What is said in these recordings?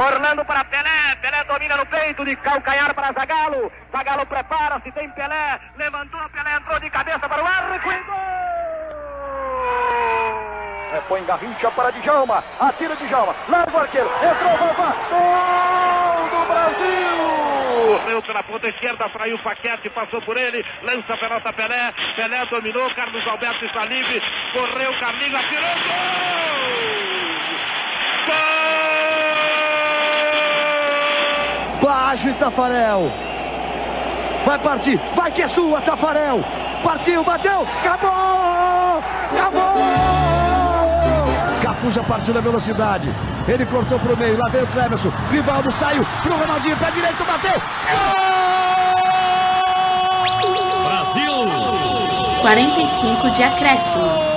Orlando para Pelé. Pelé domina no peito de calcanhar para Zagalo. Zagalo prepara-se, tem Pelé. Levantou, Pelé entrou de cabeça para o arco e gol! É, põe Garrincha para Djalma. Atira Djalma. Larga o arqueiro. Entrou, Vavá. Gol do Brasil! Correu pela ponta esquerda, fraiu o Paquete, passou por ele. Lança a pelota Pelé. Pelé dominou. Carlos Alberto está livre. Correu, Carlinhos, atirou. Gol! Baixo, Tafarel. Vai partir. Vai que é sua, Tafarel. Partiu, bateu. Acabou! Acabou! Cafu já partiu na velocidade. Ele cortou pro meio. Lá veio o Clemerson. Rivaldo saiu pro Ronaldinho. Pé direito, bateu. Gol! Brasil! 45 de acréscimo.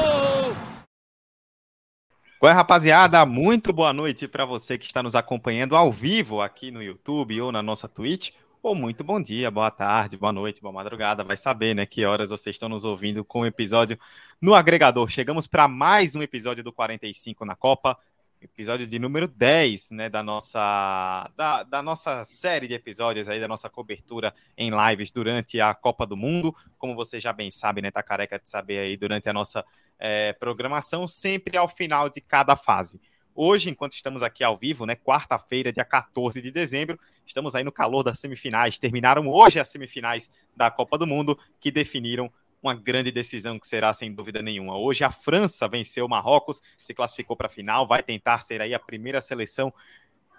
Oi, rapaziada, muito boa noite para você que está nos acompanhando ao vivo aqui no YouTube ou na nossa Twitch. Ou muito bom dia, boa tarde, boa noite, boa madrugada. Vai saber, né, que horas vocês estão nos ouvindo com o episódio no agregador. Chegamos para mais um episódio do 45 na Copa, episódio de número 10, né, da nossa da, da nossa série de episódios aí da nossa cobertura em lives durante a Copa do Mundo. Como você já bem sabe, né, tá careca de saber aí durante a nossa é, programação, sempre ao final de cada fase. Hoje, enquanto estamos aqui ao vivo, né, quarta-feira, dia 14 de dezembro, estamos aí no calor das semifinais. Terminaram hoje as semifinais da Copa do Mundo, que definiram uma grande decisão que será sem dúvida nenhuma. Hoje a França venceu o Marrocos, se classificou para a final, vai tentar ser aí a primeira seleção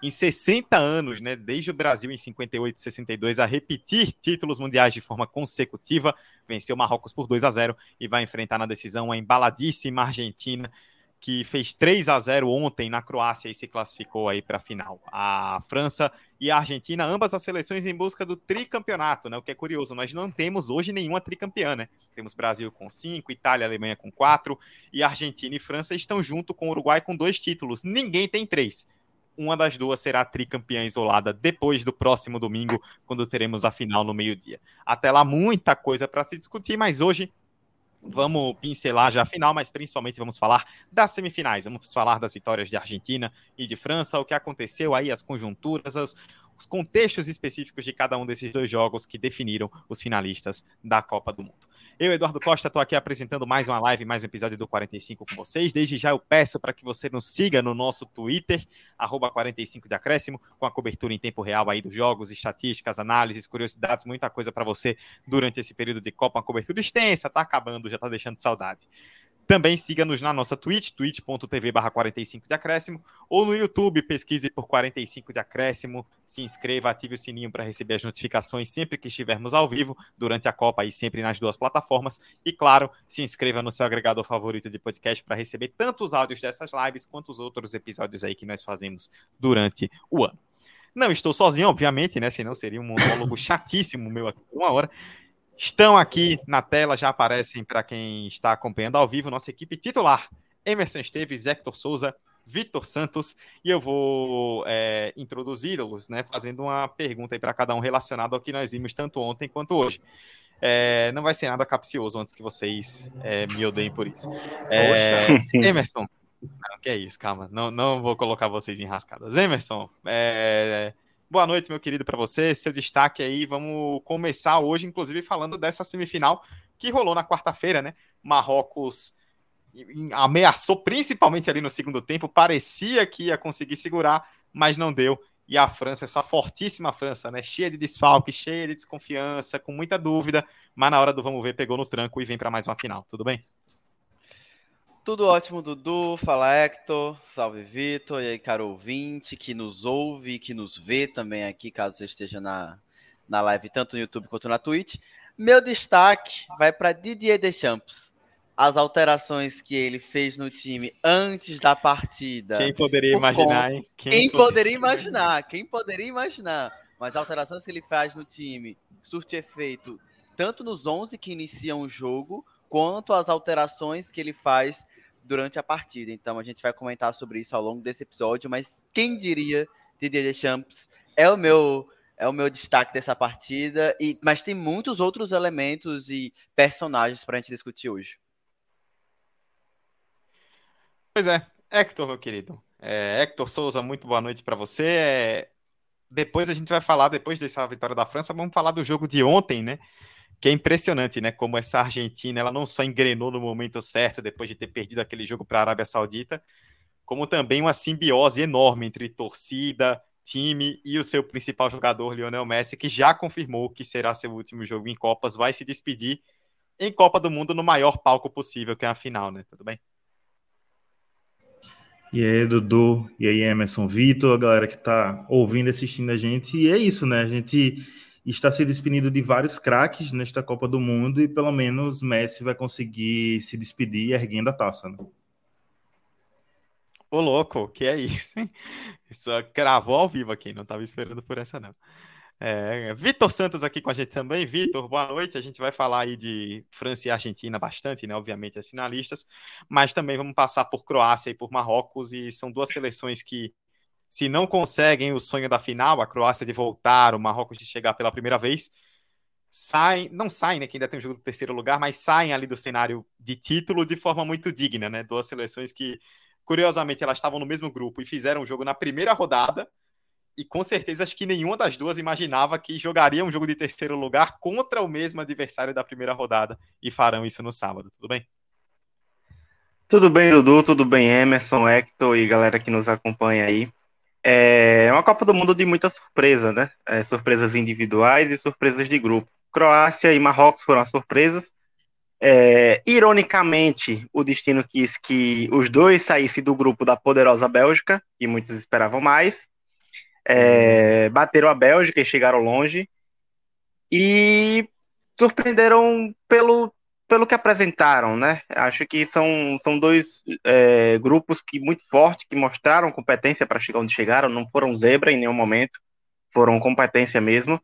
em 60 anos, né, desde o Brasil em 58 e 62 a repetir títulos mundiais de forma consecutiva. Venceu Marrocos por 2 a 0 e vai enfrentar na decisão a embaladíssima Argentina que fez 3 a 0 ontem na Croácia e se classificou aí para a final. A França e a Argentina, ambas as seleções em busca do tricampeonato, né? O que é curioso, nós não temos hoje nenhuma tricampeã, né? Temos Brasil com 5, Itália e Alemanha com 4, e Argentina e França estão junto com o Uruguai com dois títulos. Ninguém tem três. Uma das duas será tricampeã isolada depois do próximo domingo, quando teremos a final no meio-dia. Até lá, muita coisa para se discutir, mas hoje Vamos pincelar já a final, mas principalmente vamos falar das semifinais. Vamos falar das vitórias de Argentina e de França, o que aconteceu aí, as conjunturas, os, os contextos específicos de cada um desses dois jogos que definiram os finalistas da Copa do Mundo. Eu, Eduardo Costa, estou aqui apresentando mais uma live, mais um episódio do 45 com vocês. Desde já eu peço para que você nos siga no nosso Twitter, arroba 45 de acréscimo, com a cobertura em tempo real aí dos jogos, estatísticas, análises, curiosidades, muita coisa para você durante esse período de Copa, uma cobertura extensa, tá acabando, já tá deixando saudade. Também siga-nos na nossa Twitch, twitch.tv barra 45 de acréscimo, ou no YouTube, pesquise por 45 de acréscimo, se inscreva, ative o sininho para receber as notificações sempre que estivermos ao vivo, durante a Copa e sempre nas duas plataformas. E claro, se inscreva no seu agregador favorito de podcast para receber tanto os áudios dessas lives quanto os outros episódios aí que nós fazemos durante o ano. Não estou sozinho, obviamente, né? Senão seria um monólogo chatíssimo meu aqui, uma hora. Estão aqui na tela, já aparecem para quem está acompanhando ao vivo, nossa equipe titular: Emerson Esteves, Hector Souza, Vitor Santos, e eu vou é, introduzi-los, né, fazendo uma pergunta para cada um relacionado ao que nós vimos tanto ontem quanto hoje. É, não vai ser nada capcioso antes que vocês é, me odeiem por isso. É, Emerson, não, que é isso, calma, não, não vou colocar vocês em rascadas. Emerson, é, Boa noite, meu querido, para você. Seu destaque aí. Vamos começar hoje, inclusive, falando dessa semifinal que rolou na quarta-feira, né? Marrocos ameaçou principalmente ali no segundo tempo, parecia que ia conseguir segurar, mas não deu. E a França, essa fortíssima França, né? Cheia de desfalque, cheia de desconfiança, com muita dúvida, mas na hora do vamos ver, pegou no tranco e vem para mais uma final. Tudo bem? Tudo ótimo, Dudu. Fala, Hector. Salve, Vitor. E aí, caro ouvinte que nos ouve, que nos vê também aqui, caso você esteja na, na live, tanto no YouTube quanto na Twitch. Meu destaque vai para Didier Deschamps. As alterações que ele fez no time antes da partida. Quem poderia imaginar, hein? Quem, Quem poderia... poderia imaginar? Quem poderia imaginar? Mas alterações que ele faz no time surte efeito tanto nos 11 que iniciam o jogo, quanto as alterações que ele faz durante a partida. Então a gente vai comentar sobre isso ao longo desse episódio, mas quem diria Didier Deschamps é o meu é o meu destaque dessa partida, e, mas tem muitos outros elementos e personagens para a gente discutir hoje. Pois é, Hector, meu querido. É, Hector Souza, muito boa noite para você. É, depois a gente vai falar, depois dessa vitória da França, vamos falar do jogo de ontem, né? Que é impressionante, né? Como essa Argentina, ela não só engrenou no momento certo, depois de ter perdido aquele jogo para a Arábia Saudita, como também uma simbiose enorme entre torcida, time e o seu principal jogador, Lionel Messi, que já confirmou que será seu último jogo em Copas, vai se despedir em Copa do Mundo no maior palco possível, que é a final, né? Tudo bem? E aí, Dudu, e aí, Emerson Vitor, a galera que está ouvindo e assistindo a gente. E é isso, né? A gente está se despedindo de vários craques nesta Copa do Mundo e pelo menos Messi vai conseguir se despedir erguendo a taça, né? Ô, louco, que é isso, hein? Isso cravou ao vivo aqui, não estava esperando por essa, não. É, Vitor Santos aqui com a gente também. Vitor, boa noite. A gente vai falar aí de França e Argentina bastante, né? Obviamente, as finalistas, mas também vamos passar por Croácia e por Marrocos, e são duas seleções que, se não conseguem o sonho da final, a Croácia de voltar, o Marrocos de chegar pela primeira vez, saem, não saem, né? Que ainda tem o jogo do terceiro lugar, mas saem ali do cenário de título de forma muito digna, né? Duas seleções que, curiosamente, elas estavam no mesmo grupo e fizeram o jogo na primeira rodada e com certeza acho que nenhuma das duas imaginava que jogaria um jogo de terceiro lugar contra o mesmo adversário da primeira rodada e farão isso no sábado. Tudo bem? Tudo bem, Dudu, tudo bem, Emerson, Hector e galera que nos acompanha aí. É uma Copa do Mundo de muita surpresa, né? É, surpresas individuais e surpresas de grupo. Croácia e Marrocos foram as surpresas. É, ironicamente, o destino quis que os dois saíssem do grupo da poderosa Bélgica, que muitos esperavam mais, é, bateram a Bélgica e chegaram longe. E surpreenderam pelo, pelo que apresentaram, né? Acho que são, são dois é, grupos que muito fortes, que mostraram competência para chegar onde chegaram, não foram zebra em nenhum momento, foram competência mesmo.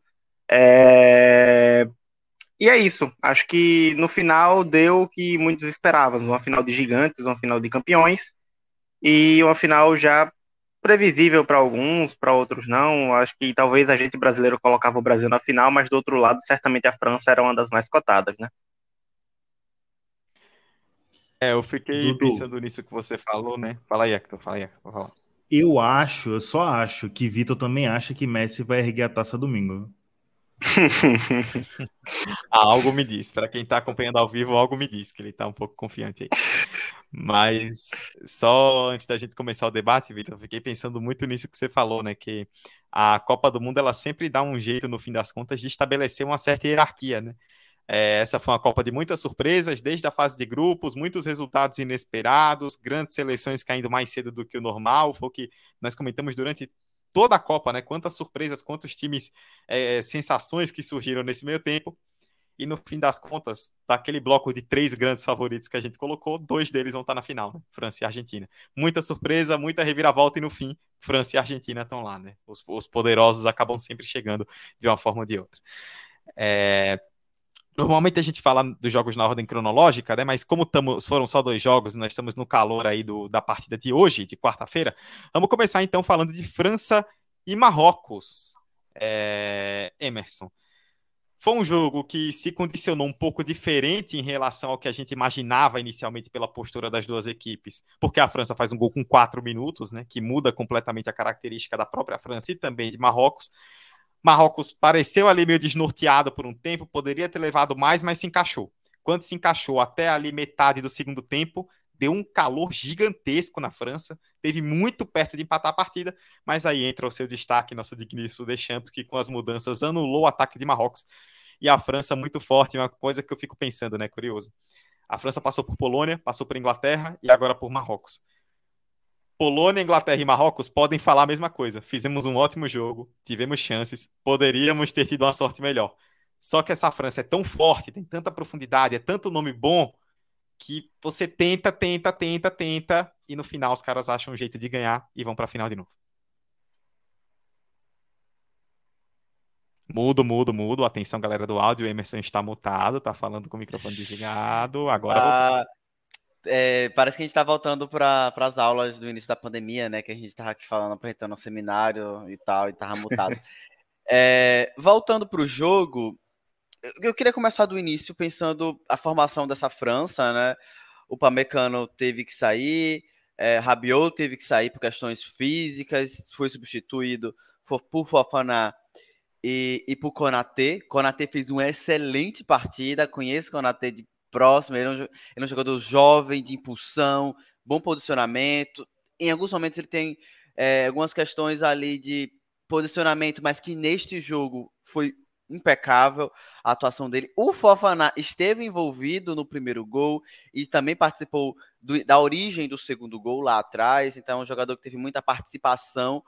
É... E é isso. Acho que no final deu o que muitos esperavam, uma final de gigantes, uma final de campeões e uma final já previsível para alguns, para outros não. Acho que talvez a gente brasileiro colocava o Brasil na final, mas do outro lado, certamente a França era uma das mais cotadas, né? É, eu fiquei Dudu. pensando nisso que você falou, né? Fala aí, Hector, fala aí, Hector, Eu acho, eu só acho que Vitor também acha que Messi vai erguer a taça domingo. ah, algo me diz. Para quem está acompanhando ao vivo, algo me diz que ele está um pouco confiante aí. Mas só antes da gente começar o debate, Vitor, fiquei pensando muito nisso que você falou, né? Que a Copa do Mundo ela sempre dá um jeito, no fim das contas, de estabelecer uma certa hierarquia, né? É, essa foi uma Copa de muitas surpresas, desde a fase de grupos, muitos resultados inesperados, grandes seleções caindo mais cedo do que o normal. Foi o que nós comentamos durante toda a Copa, né? Quantas surpresas, quantos times, é, sensações que surgiram nesse meio tempo. E no fim das contas, daquele bloco de três grandes favoritos que a gente colocou, dois deles vão estar na final, né? França e Argentina. Muita surpresa, muita reviravolta, e no fim, França e Argentina estão lá, né? Os, os poderosos acabam sempre chegando de uma forma ou de outra. É, Normalmente a gente fala dos jogos na ordem cronológica, né? Mas como tamo, foram só dois jogos, nós estamos no calor aí do, da partida de hoje, de quarta-feira. Vamos começar então falando de França e Marrocos. É, Emerson. Foi um jogo que se condicionou um pouco diferente em relação ao que a gente imaginava inicialmente pela postura das duas equipes, porque a França faz um gol com quatro minutos, né, que muda completamente a característica da própria França e também de Marrocos. Marrocos pareceu ali meio desnorteado por um tempo, poderia ter levado mais, mas se encaixou. Quando se encaixou até ali metade do segundo tempo, deu um calor gigantesco na França, teve muito perto de empatar a partida, mas aí entra o seu destaque, nosso digníssimo Deschamps, que com as mudanças anulou o ataque de Marrocos. E a França muito forte, uma coisa que eu fico pensando, né, curioso. A França passou por Polônia, passou por Inglaterra e agora por Marrocos. Polônia, Inglaterra e Marrocos podem falar a mesma coisa. Fizemos um ótimo jogo, tivemos chances, poderíamos ter tido uma sorte melhor. Só que essa França é tão forte, tem tanta profundidade, é tanto nome bom, que você tenta, tenta, tenta, tenta, e no final os caras acham um jeito de ganhar e vão para a final de novo. Mudo, mudo, mudo. Atenção, galera do áudio. O Emerson está mutado, tá falando com o microfone desligado. Agora. Ah, é, parece que a gente está voltando para as aulas do início da pandemia, né? Que a gente estava aqui falando, apresentando um seminário e tal, e estava mutado. é, voltando para o jogo, eu queria começar do início pensando a formação dessa França, né? O Pamecano teve que sair, É, Rabiot teve que sair por questões físicas, foi substituído por, por Fofana e, e por Konaté. Konaté fez uma excelente partida, conheço Konaté de próximo, ele é, um, ele é um jogador jovem, de impulsão, bom posicionamento. Em alguns momentos ele tem é, algumas questões ali de posicionamento, mas que neste jogo foi impecável a atuação dele. O Fofaná esteve envolvido no primeiro gol e também participou do, da origem do segundo gol lá atrás. Então, é um jogador que teve muita participação,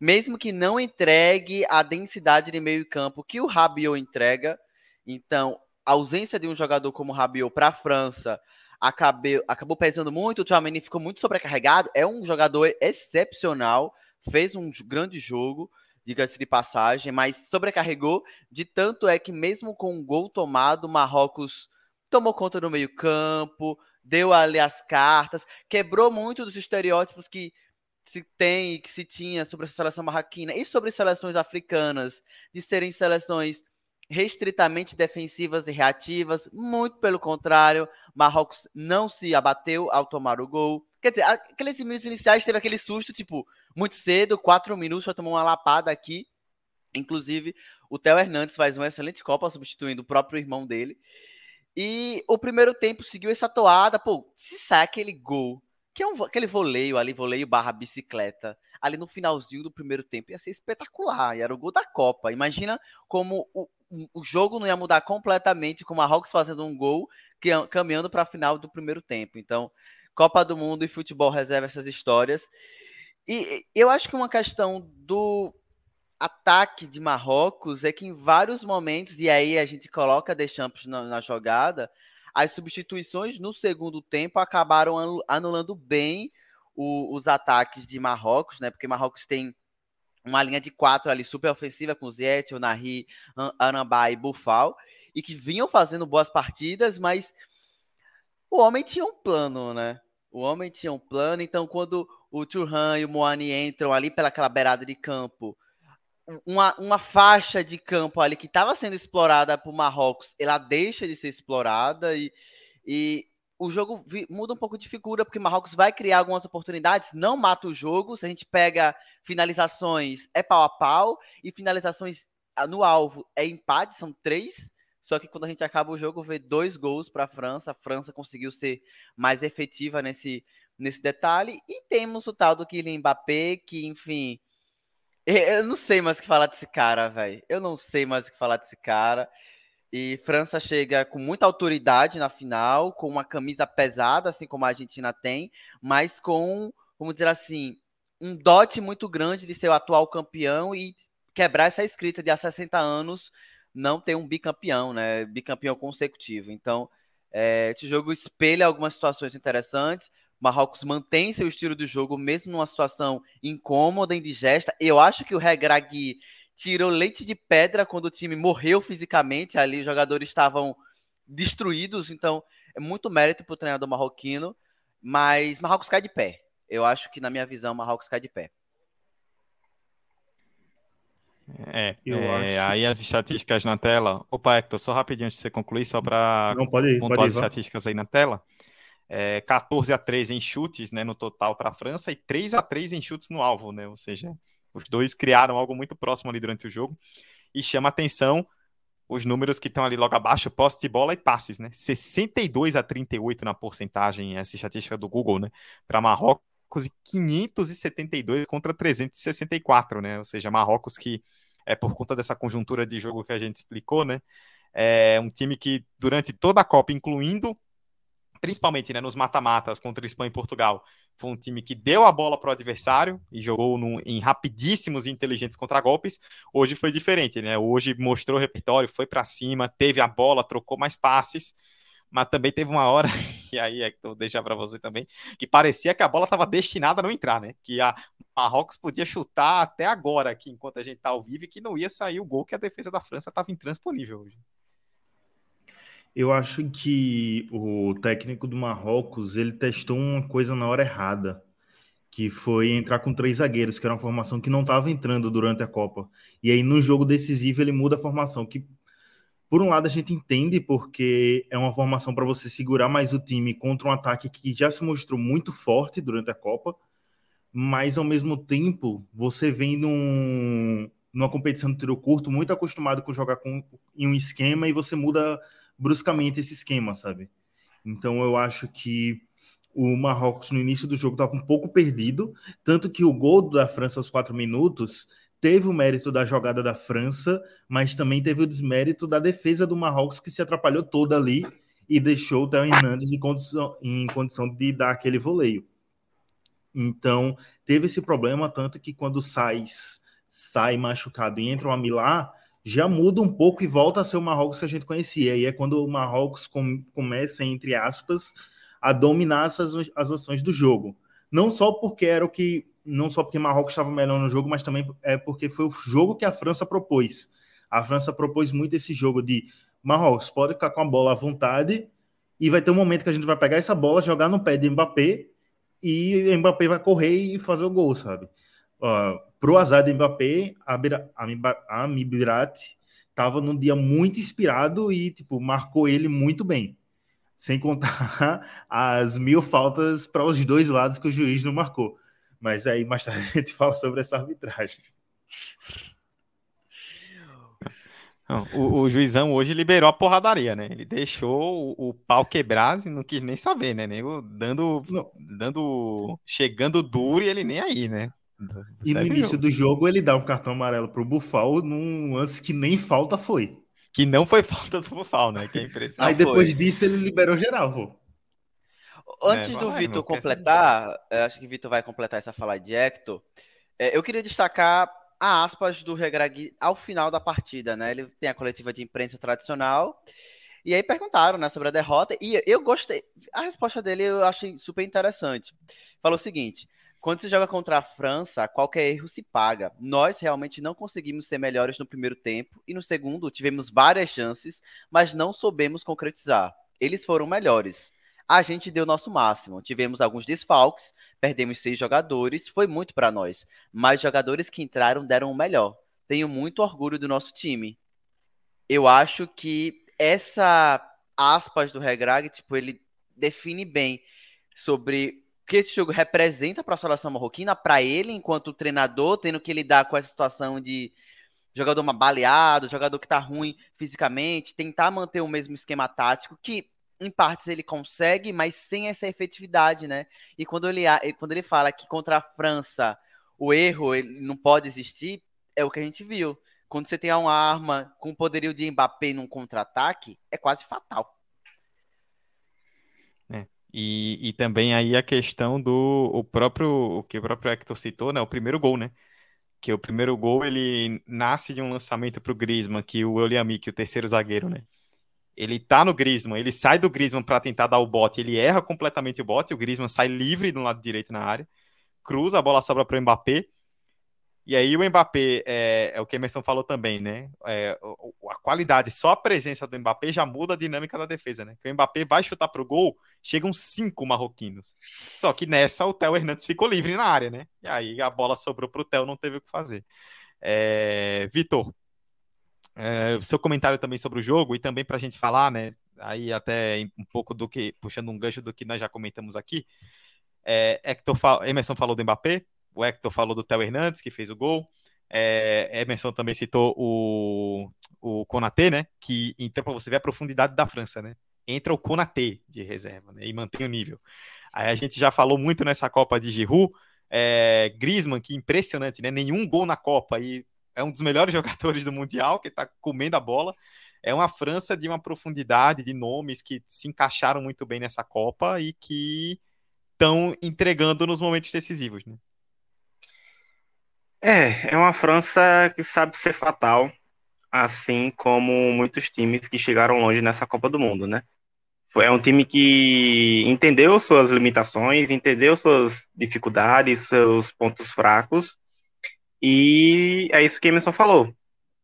mesmo que não entregue a densidade de meio-campo que o Rabiot entrega. Então, a ausência de um jogador como Rabiot para a França acabou, acabou pesando muito. O Tchouameni ficou muito sobrecarregado. É um jogador excepcional, fez um grande jogo diga-se de passagem, mas sobrecarregou de tanto é que mesmo com um gol tomado, Marrocos tomou conta do meio-campo, deu ali as cartas, quebrou muito dos estereótipos que se tem e que se tinha sobre a seleção marroquina e sobre seleções africanas, de serem seleções restritamente defensivas e reativas, muito pelo contrário, Marrocos não se abateu ao tomar o gol. Quer dizer, aqueles minutos iniciais teve aquele susto, tipo, muito cedo, quatro minutos, vai tomar uma lapada aqui. Inclusive, o Theo Hernandes faz uma excelente Copa, substituindo o próprio irmão dele. E o primeiro tempo seguiu essa toada. Pô, se sai aquele gol, que é um, aquele voleio ali, voleio barra bicicleta, ali no finalzinho do primeiro tempo, ia ser espetacular. E era o gol da Copa. Imagina como o, o jogo não ia mudar completamente com o Marrocos fazendo um gol, que, caminhando para a final do primeiro tempo. Então, Copa do Mundo e futebol reserva essas histórias. E eu acho que uma questão do ataque de Marrocos é que em vários momentos, e aí a gente coloca Deschamps na, na jogada, as substituições no segundo tempo acabaram anulando bem o, os ataques de Marrocos, né? Porque Marrocos tem uma linha de quatro ali super ofensiva com Ziyech, Nahri, Anambá e Bufal, e que vinham fazendo boas partidas, mas o homem tinha um plano, né? O homem tinha um plano, então quando o Turhan e o Moani entram ali pelaquela beirada de campo, uma, uma faixa de campo ali que estava sendo explorada por Marrocos, ela deixa de ser explorada e, e o jogo muda um pouco de figura, porque Marrocos vai criar algumas oportunidades, não mata o jogo. Se a gente pega finalizações, é pau a pau, e finalizações ah, no alvo é empate, são três. Só que quando a gente acaba o jogo, vê dois gols para a França. A França conseguiu ser mais efetiva nesse, nesse detalhe. E temos o tal do Kylian Mbappé, que, enfim. Eu não sei mais o que falar desse cara, velho. Eu não sei mais o que falar desse cara. E França chega com muita autoridade na final, com uma camisa pesada, assim como a Argentina tem, mas com, vamos dizer assim, um dote muito grande de ser o atual campeão e quebrar essa escrita de há 60 anos não ter um bicampeão, né? Bicampeão consecutivo. Então, é, esse jogo espelha algumas situações interessantes. Marrocos mantém seu estilo de jogo, mesmo numa situação incômoda, indigesta. Eu acho que o Regragui tirou leite de pedra quando o time morreu fisicamente. Ali os jogadores estavam destruídos. Então, é muito mérito para o treinador marroquino. Mas Marrocos cai de pé. Eu acho que, na minha visão, Marrocos cai de pé. É, é aí as estatísticas na tela. Opa, Hector, só rapidinho antes de você concluir, só para pontuar pode ir, as estatísticas aí na tela. É, 14 a 3 em chutes né, no total para a França e 3 a 3 em chutes no alvo, né? Ou seja, os dois criaram algo muito próximo ali durante o jogo. E chama atenção os números que estão ali logo abaixo, posse de bola e passes, né? 62 a 38 na porcentagem, essa estatística do Google, né? Para Marrocos e 572 contra 364, né? Ou seja, Marrocos que é por conta dessa conjuntura de jogo que a gente explicou, né? É um time que durante toda a Copa, incluindo principalmente né, nos mata-matas contra Espanha e Portugal, foi um time que deu a bola para o adversário e jogou em rapidíssimos e inteligentes contragolpes. Hoje foi diferente, né? Hoje mostrou repertório, foi para cima, teve a bola, trocou mais passes mas também teve uma hora, e aí é que eu vou deixar para você também, que parecia que a bola estava destinada a não entrar, né? Que a Marrocos podia chutar até agora, aqui, enquanto a gente está ao vivo, e que não ia sair o gol que a defesa da França estava intransponível hoje. Eu acho que o técnico do Marrocos ele testou uma coisa na hora errada, que foi entrar com três zagueiros, que era uma formação que não estava entrando durante a Copa. E aí no jogo decisivo ele muda a formação, que por um lado, a gente entende porque é uma formação para você segurar mais o time contra um ataque que já se mostrou muito forte durante a Copa, mas ao mesmo tempo, você vem num, numa competição de tiro curto, muito acostumado com jogar com, em um esquema e você muda bruscamente esse esquema, sabe? Então eu acho que o Marrocos no início do jogo estava um pouco perdido, tanto que o gol da França aos quatro minutos teve o mérito da jogada da França, mas também teve o desmérito da defesa do Marrocos, que se atrapalhou toda ali e deixou o Theo Hernandes em condição, em condição de dar aquele voleio. Então, teve esse problema, tanto que quando sai, sai machucado e entra o Amilá, já muda um pouco e volta a ser o Marrocos que a gente conhecia. E é quando o Marrocos com, começa, entre aspas, a dominar essas, as ações do jogo. Não só porque era o que não só porque Marrocos estava melhor no jogo, mas também é porque foi o jogo que a França propôs. A França propôs muito esse jogo de Marrocos pode ficar com a bola à vontade e vai ter um momento que a gente vai pegar essa bola, jogar no pé de Mbappé e Mbappé vai correr e fazer o gol, sabe? Uh, pro azar de Mbappé, a Mibirat estava num dia muito inspirado e tipo marcou ele muito bem, sem contar as mil faltas para os dois lados que o juiz não marcou. Mas aí mais tarde a gente fala sobre essa arbitragem. O, o, juizão hoje liberou a porradaria, né? Ele deixou o, o pau quebrar e não quis nem saber, né? Dando, dando, chegando duro e ele nem aí, né? E no início do jogo ele dá um cartão amarelo pro Bufal num lance que nem falta foi. Que não foi falta do Bufal, né? Que é impressionante. Aí depois foi. disso ele liberou geral, pô. Antes é, do Vitor completar, acho que o Vitor vai completar essa fala de Hector. É, eu queria destacar a aspas do Regrag ao final da partida, né? Ele tem a coletiva de imprensa tradicional. E aí perguntaram, né, sobre a derrota. E eu gostei. A resposta dele eu achei super interessante. Falou o seguinte: quando se joga contra a França, qualquer erro se paga. Nós realmente não conseguimos ser melhores no primeiro tempo e no segundo tivemos várias chances, mas não soubemos concretizar. Eles foram melhores a gente deu nosso máximo. Tivemos alguns desfalques, perdemos seis jogadores, foi muito para nós. Mas jogadores que entraram deram o melhor. Tenho muito orgulho do nosso time. Eu acho que essa aspas do Regrag, tipo, ele define bem sobre que esse jogo representa para a seleção marroquina, para ele, enquanto treinador, tendo que lidar com essa situação de jogador baleado, jogador que tá ruim fisicamente, tentar manter o mesmo esquema tático, que em partes ele consegue, mas sem essa efetividade, né? E quando ele, quando ele fala que contra a França o erro ele não pode existir, é o que a gente viu. Quando você tem uma arma com o poderio de Mbappé num contra-ataque, é quase fatal. E, e também aí a questão do o próprio, o que o próprio Hector citou, né? O primeiro gol, né? Que o primeiro gol ele nasce de um lançamento para o Griezmann, que o Eliami, que o terceiro zagueiro, né? ele tá no Griezmann, ele sai do Griezmann para tentar dar o bote, ele erra completamente o bote, o Griezmann sai livre do lado direito na área, cruza, a bola sobra para o Mbappé, e aí o Mbappé, é, é, o que Emerson falou também, né? É, a qualidade, só a presença do Mbappé já muda a dinâmica da defesa, né? Que o Mbappé vai chutar pro gol, chegam cinco marroquinos. Só que nessa o Theo Hernandes ficou livre na área, né? E aí a bola sobrou pro Theo, não teve o que fazer. É, Vitor, é, seu comentário também sobre o jogo e também para a gente falar, né? Aí até um pouco do que, puxando um gancho do que nós já comentamos aqui. É, Hector, Emerson falou do Mbappé, o Hector falou do Theo Hernandes, que fez o gol. É, Emerson também citou o, o Konaté, né? Que entrou para você ver a profundidade da França, né? Entra o Konaté de reserva né, e mantém o nível. Aí a gente já falou muito nessa Copa de Giroud, é, Griezmann, que impressionante, né? Nenhum gol na Copa e é um dos melhores jogadores do Mundial, que está comendo a bola. É uma França de uma profundidade, de nomes que se encaixaram muito bem nessa Copa e que estão entregando nos momentos decisivos. Né? É, é uma França que sabe ser fatal, assim como muitos times que chegaram longe nessa Copa do Mundo, né? É um time que entendeu suas limitações, entendeu suas dificuldades, seus pontos fracos e é isso que Emerson falou.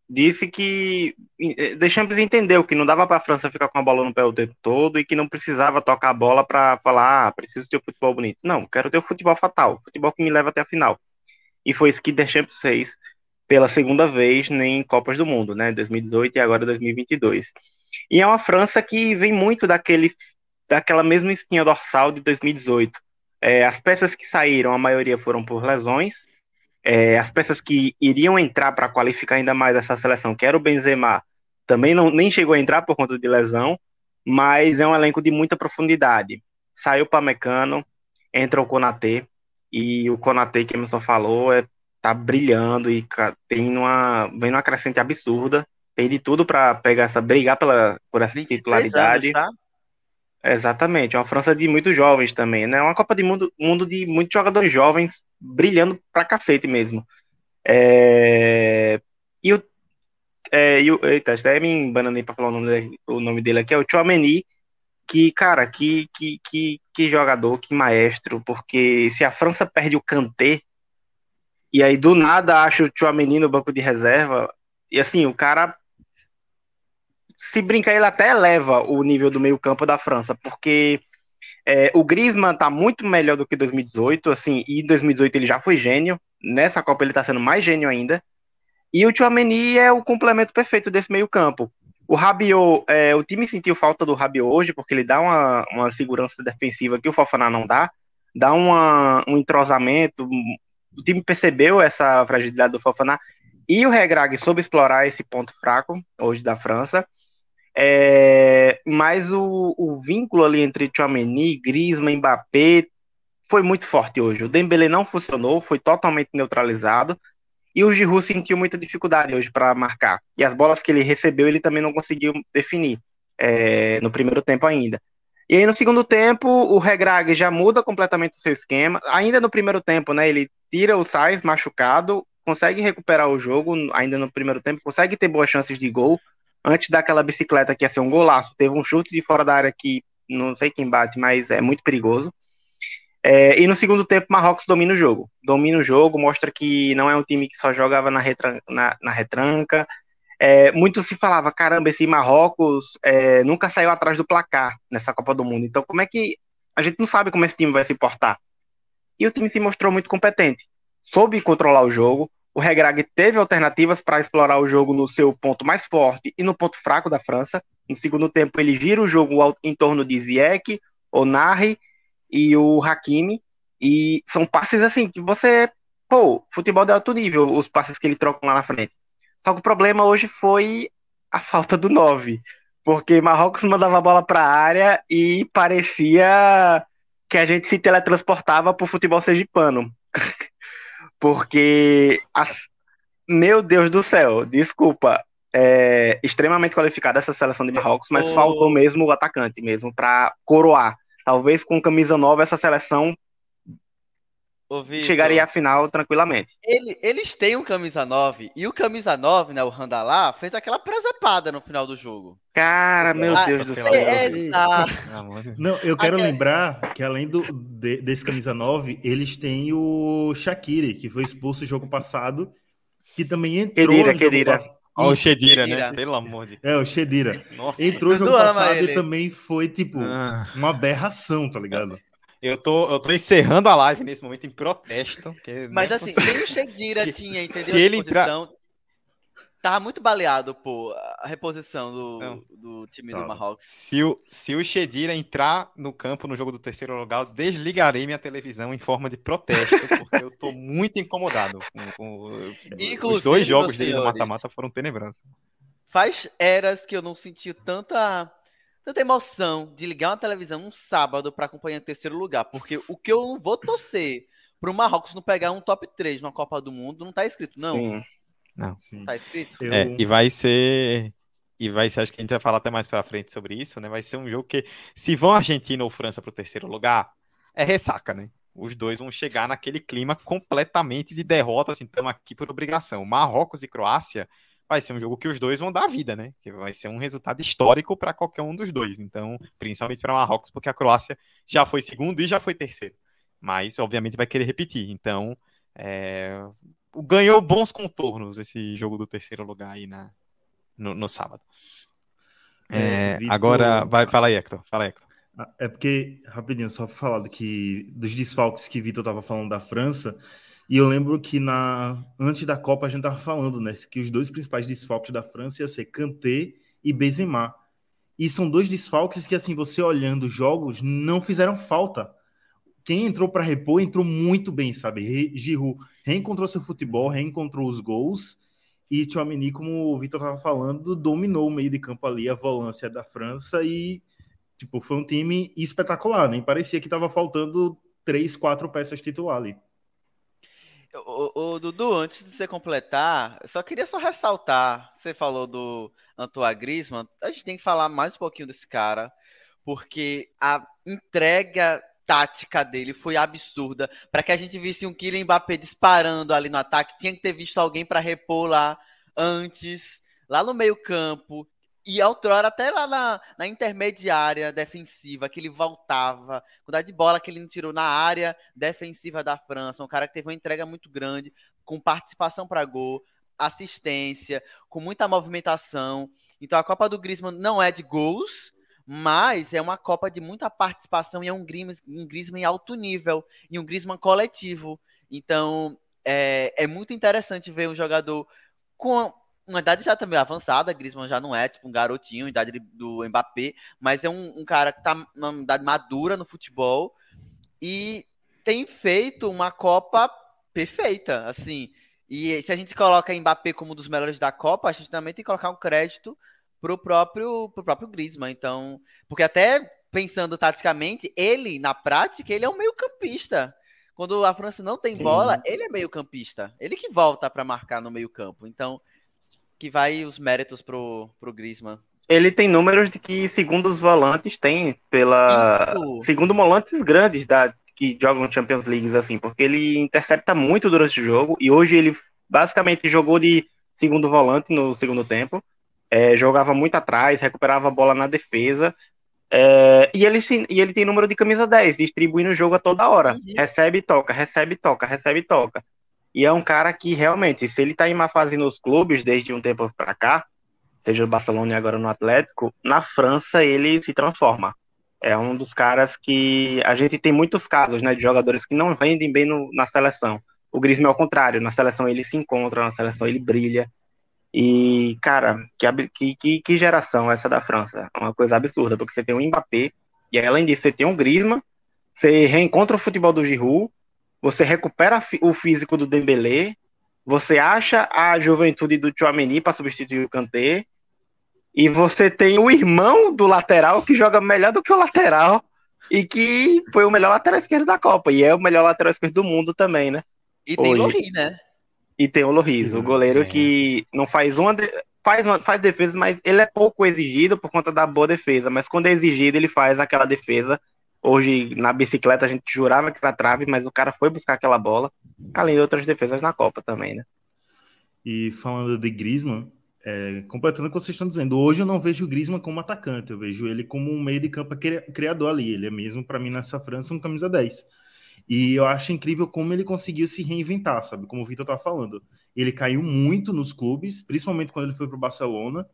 Disse que eh, Deschamps entendeu que não dava para a França ficar com a bola no pé o tempo todo e que não precisava tocar a bola para falar, ah, preciso ter um futebol bonito. Não, quero ter o futebol fatal, futebol que me leva até a final. E foi que Deschamps fez pela segunda vez em Copas do Mundo, né? 2018 e agora 2022. E é uma França que vem muito daquele, daquela mesma espinha dorsal de 2018. É, as peças que saíram, a maioria foram por lesões. É, as peças que iriam entrar para qualificar ainda mais essa seleção, que era o Benzema, também não, nem chegou a entrar por conta de lesão, mas é um elenco de muita profundidade. Saiu para Mecano, entra o Konatê, e o Konatê, que Emerson falou, é, tá brilhando e tem uma, vem uma crescente absurda. Tem de tudo para pegar essa, brigar pela, por essa titularidade. Anos, tá? Exatamente, é uma França de muitos jovens também, né? Uma Copa de Mundo, mundo de muitos jogadores jovens brilhando pra cacete mesmo. É... E o. É, e o eita, até me embananei pra falar o nome, dele, o nome dele aqui, é o Chouameni, que, cara, que, que, que, que jogador, que maestro, porque se a França perde o Kanté, e aí do nada acha o Chouameni no banco de reserva, e assim, o cara se brincar, ele até eleva o nível do meio-campo da França, porque é, o Griezmann tá muito melhor do que 2018, assim, e em 2018 ele já foi gênio, nessa Copa ele tá sendo mais gênio ainda, e o Chouameni é o complemento perfeito desse meio-campo. O Rabiot, é, o time sentiu falta do Rabiot hoje, porque ele dá uma, uma segurança defensiva que o Fofaná não dá, dá uma, um entrosamento, o time percebeu essa fragilidade do Fofaná, e o Regrag soube explorar esse ponto fraco hoje da França, é, mas o, o, vínculo ali entre Chouameni, Griezmann, Mbappé foi muito forte hoje. O Dembélé não funcionou, foi totalmente neutralizado. E o Giroud sentiu muita dificuldade hoje para marcar. E as bolas que ele recebeu, ele também não conseguiu definir é, no primeiro tempo ainda. E aí no segundo tempo, o Regrag já muda completamente o seu esquema. Ainda no primeiro tempo, né, ele tira o Sainz machucado, consegue recuperar o jogo ainda no primeiro tempo, consegue ter boas chances de gol, antes daquela bicicleta que ia ser um golaço, teve um chute de fora da área que não sei quem bate, mas é muito perigoso. É, e no segundo tempo, Marrocos domina o jogo. Domina o jogo, mostra que não é um time que só jogava na, retranca. Na, na retranca. É, muito se falava, caramba, esse Marrocos é, nunca saiu atrás do placar nessa Copa do Mundo. Então, como é que. A gente não sabe como esse time vai se portar. E o time se mostrou muito competente. Soube controlar o jogo, o Regrag teve alternativas para explorar o jogo no seu ponto mais forte e no ponto fraco da França. No segundo tempo, ele gira o jogo em torno de Ziyech, Onari e o Hakimi. E são passes assim que você. Pô, futebol de alto nível, os passes que ele troca lá na frente. Só que o problema hoje foi a falta do 9. Porque Marrocos mandava a bola para a área e parecia que a gente se teletransportava para o futebol sergipano. Porque, as... meu Deus do céu, desculpa, é extremamente qualificada essa seleção de Marrocos, mas oh. faltou mesmo o atacante mesmo para coroar. Talvez com camisa nova essa seleção Ô, chegaria à final tranquilamente. Ele, eles têm um camisa 9 e o camisa 9, né, o Randalá, fez aquela presepada no final do jogo. Cara, meu ah, Deus do céu. É, Não, eu quero lembrar que além do, de, desse camisa 9, eles têm o Shaqiri, que foi expulso no jogo passado, que também entrou Kedira, no Kedira. jogo passado. Ó, o Shedira, né? Pelo amor de Deus. É, o Shedira. Nossa, Entrou no jogo passado e também foi, tipo, ah. uma aberração, tá ligado? Eu tô, eu tô encerrando a live nesse momento em protesto. Mas assim, nem o Shedira tinha, entendeu? Se ele entrar... Tava muito baleado, pô, a reposição do, do time do Marrocos. Se o, se o Shedira entrar no campo no jogo do terceiro lugar, eu desligarei minha televisão em forma de protesto, porque eu tô muito incomodado com, com os dois jogos dele no mata-mata foram tenebrosos. Faz eras que eu não senti tanta tanta emoção de ligar uma televisão um sábado para acompanhar o terceiro lugar, porque o que eu não vou torcer pro Marrocos não pegar um top 3 na Copa do Mundo não tá escrito, não. Sim. Não. Sim. Tá escrito. Eu... É, e vai ser e vai ser, acho que a gente vai falar até mais para frente sobre isso, né? Vai ser um jogo que se vão Argentina ou França para o terceiro lugar, é ressaca, né? Os dois vão chegar naquele clima completamente de derrota, assim, estamos aqui por obrigação. Marrocos e Croácia vai ser um jogo que os dois vão dar vida, né? Que vai ser um resultado histórico para qualquer um dos dois. Então, principalmente para Marrocos, porque a Croácia já foi segundo e já foi terceiro. Mas, obviamente, vai querer repetir. Então, é... ganhou bons contornos esse jogo do terceiro lugar aí na... no, no sábado. É, é, Vitor... Agora, vai, fala aí, Hector. Fala aí, Hector. É porque, rapidinho, só para falar que, dos desfalques que Vitor estava falando da França, E eu lembro que na antes da Copa a gente tava falando, né, que os dois principais desfalques da França ia ser Kanté e Benzema. E são dois desfalques que assim, você olhando os jogos, não fizeram falta. Quem entrou para repor entrou muito bem, sabe? Giroud reencontrou seu futebol, reencontrou os gols e Tchouameni, como o Vitor estava falando, dominou o meio de campo ali, a volância da França e tipo, foi um time espetacular, nem parecia que estava faltando três, quatro peças titular ali. O, o, Dudu, antes de você completar, só queria só ressaltar, você falou do Antoine Griezmann, a gente tem que falar mais um pouquinho desse cara, porque a entrega tática dele foi absurda. Para que a gente visse um Kylian Mbappé disparando ali no ataque, tinha que ter visto alguém para repor lá antes, lá no meio-campo. E outrora, até lá na, na, intermediária defensiva, que ele voltava, quantidade de bola que ele não tirou na área defensiva da França, um cara que teve uma entrega muito grande, com participação para gol, assistência, com muita movimentação. Então a Copa do Griezmann não é de gols, mas é uma Copa de muita participação e é um Griezmann, em alto nível e um Griezmann coletivo. Então é, é muito interessante ver um jogador com uma idade já também avançada, Griezmann já não é tipo um garotinho, idade do Mbappé, mas é um, um cara que está numa idade madura no futebol e tem feito uma Copa perfeita, assim. E se a gente coloca Mbappé como um dos melhores da Copa, a gente também tem que colocar um crédito pro próprio, pro próprio Griezmann. Então, porque até pensando taticamente, ele, na prática, ele é um meio-campista. Quando a França não tem Sim. bola, ele é meio-campista. Ele que volta para marcar no meio-campo. Então, que vai os méritos pro, pro Griezmann. Ele tem números de que, segundo os volantes, tem pela. Isso. Segundo volantes grandes da, que jogam Champions League, assim, porque ele intercepta muito durante o jogo e hoje ele basicamente jogou de segundo volante no segundo tempo é, jogava muito atrás, recuperava a bola na defesa. É, e, ele, e ele tem número de camisa 10, distribuindo o jogo a toda hora. Uhum. Recebe toca, recebe toca, recebe e toca. E é um cara que realmente, se ele tá em uma fase nos clubes desde um tempo para cá, seja no Barcelona e agora no Atlético, na França ele se transforma. É um dos caras que a gente tem muitos casos, né, de jogadores que não rendem bem no, na seleção. O Griezmann é o contrário, na seleção ele se encontra, na seleção ele brilha. E, cara, que, que, que geração essa da França? É uma coisa absurda, porque você tem um Mbappé, e além disso, você tem um Griezmann, você reencontra o futebol do Giroud, você recupera o físico do Dembélé, você acha a juventude do Chouameni para substituir o Kanté, e você tem o irmão do lateral que joga melhor do que o lateral, e que foi o melhor lateral esquerdo da Copa, e é o melhor lateral esquerdo do mundo também, né? E tem Lohri, né? E tem o Loris, o goleiro é. que não faz uma, faz uma faz defesa, mas ele é pouco exigido por conta da boa defesa. Mas quando é exigido, ele faz aquela defesa. Hoje, na bicicleta, a gente jurava que era trave, mas o cara foi buscar aquela bola, além de outras defesas na Copa também, né? E falando de Griezmann, é, completando o que vocês estão dizendo, hoje eu não vejo o Griezmann como atacante, eu vejo ele como um meio de campo criador ali. Ele é mesmo, para mim, nessa França, um camisa 10. E eu acho incrível como ele conseguiu se reinventar, sabe? Como o Vitor tá falando. Ele caiu muito nos clubes, principalmente quando ele foi para o Barcelona.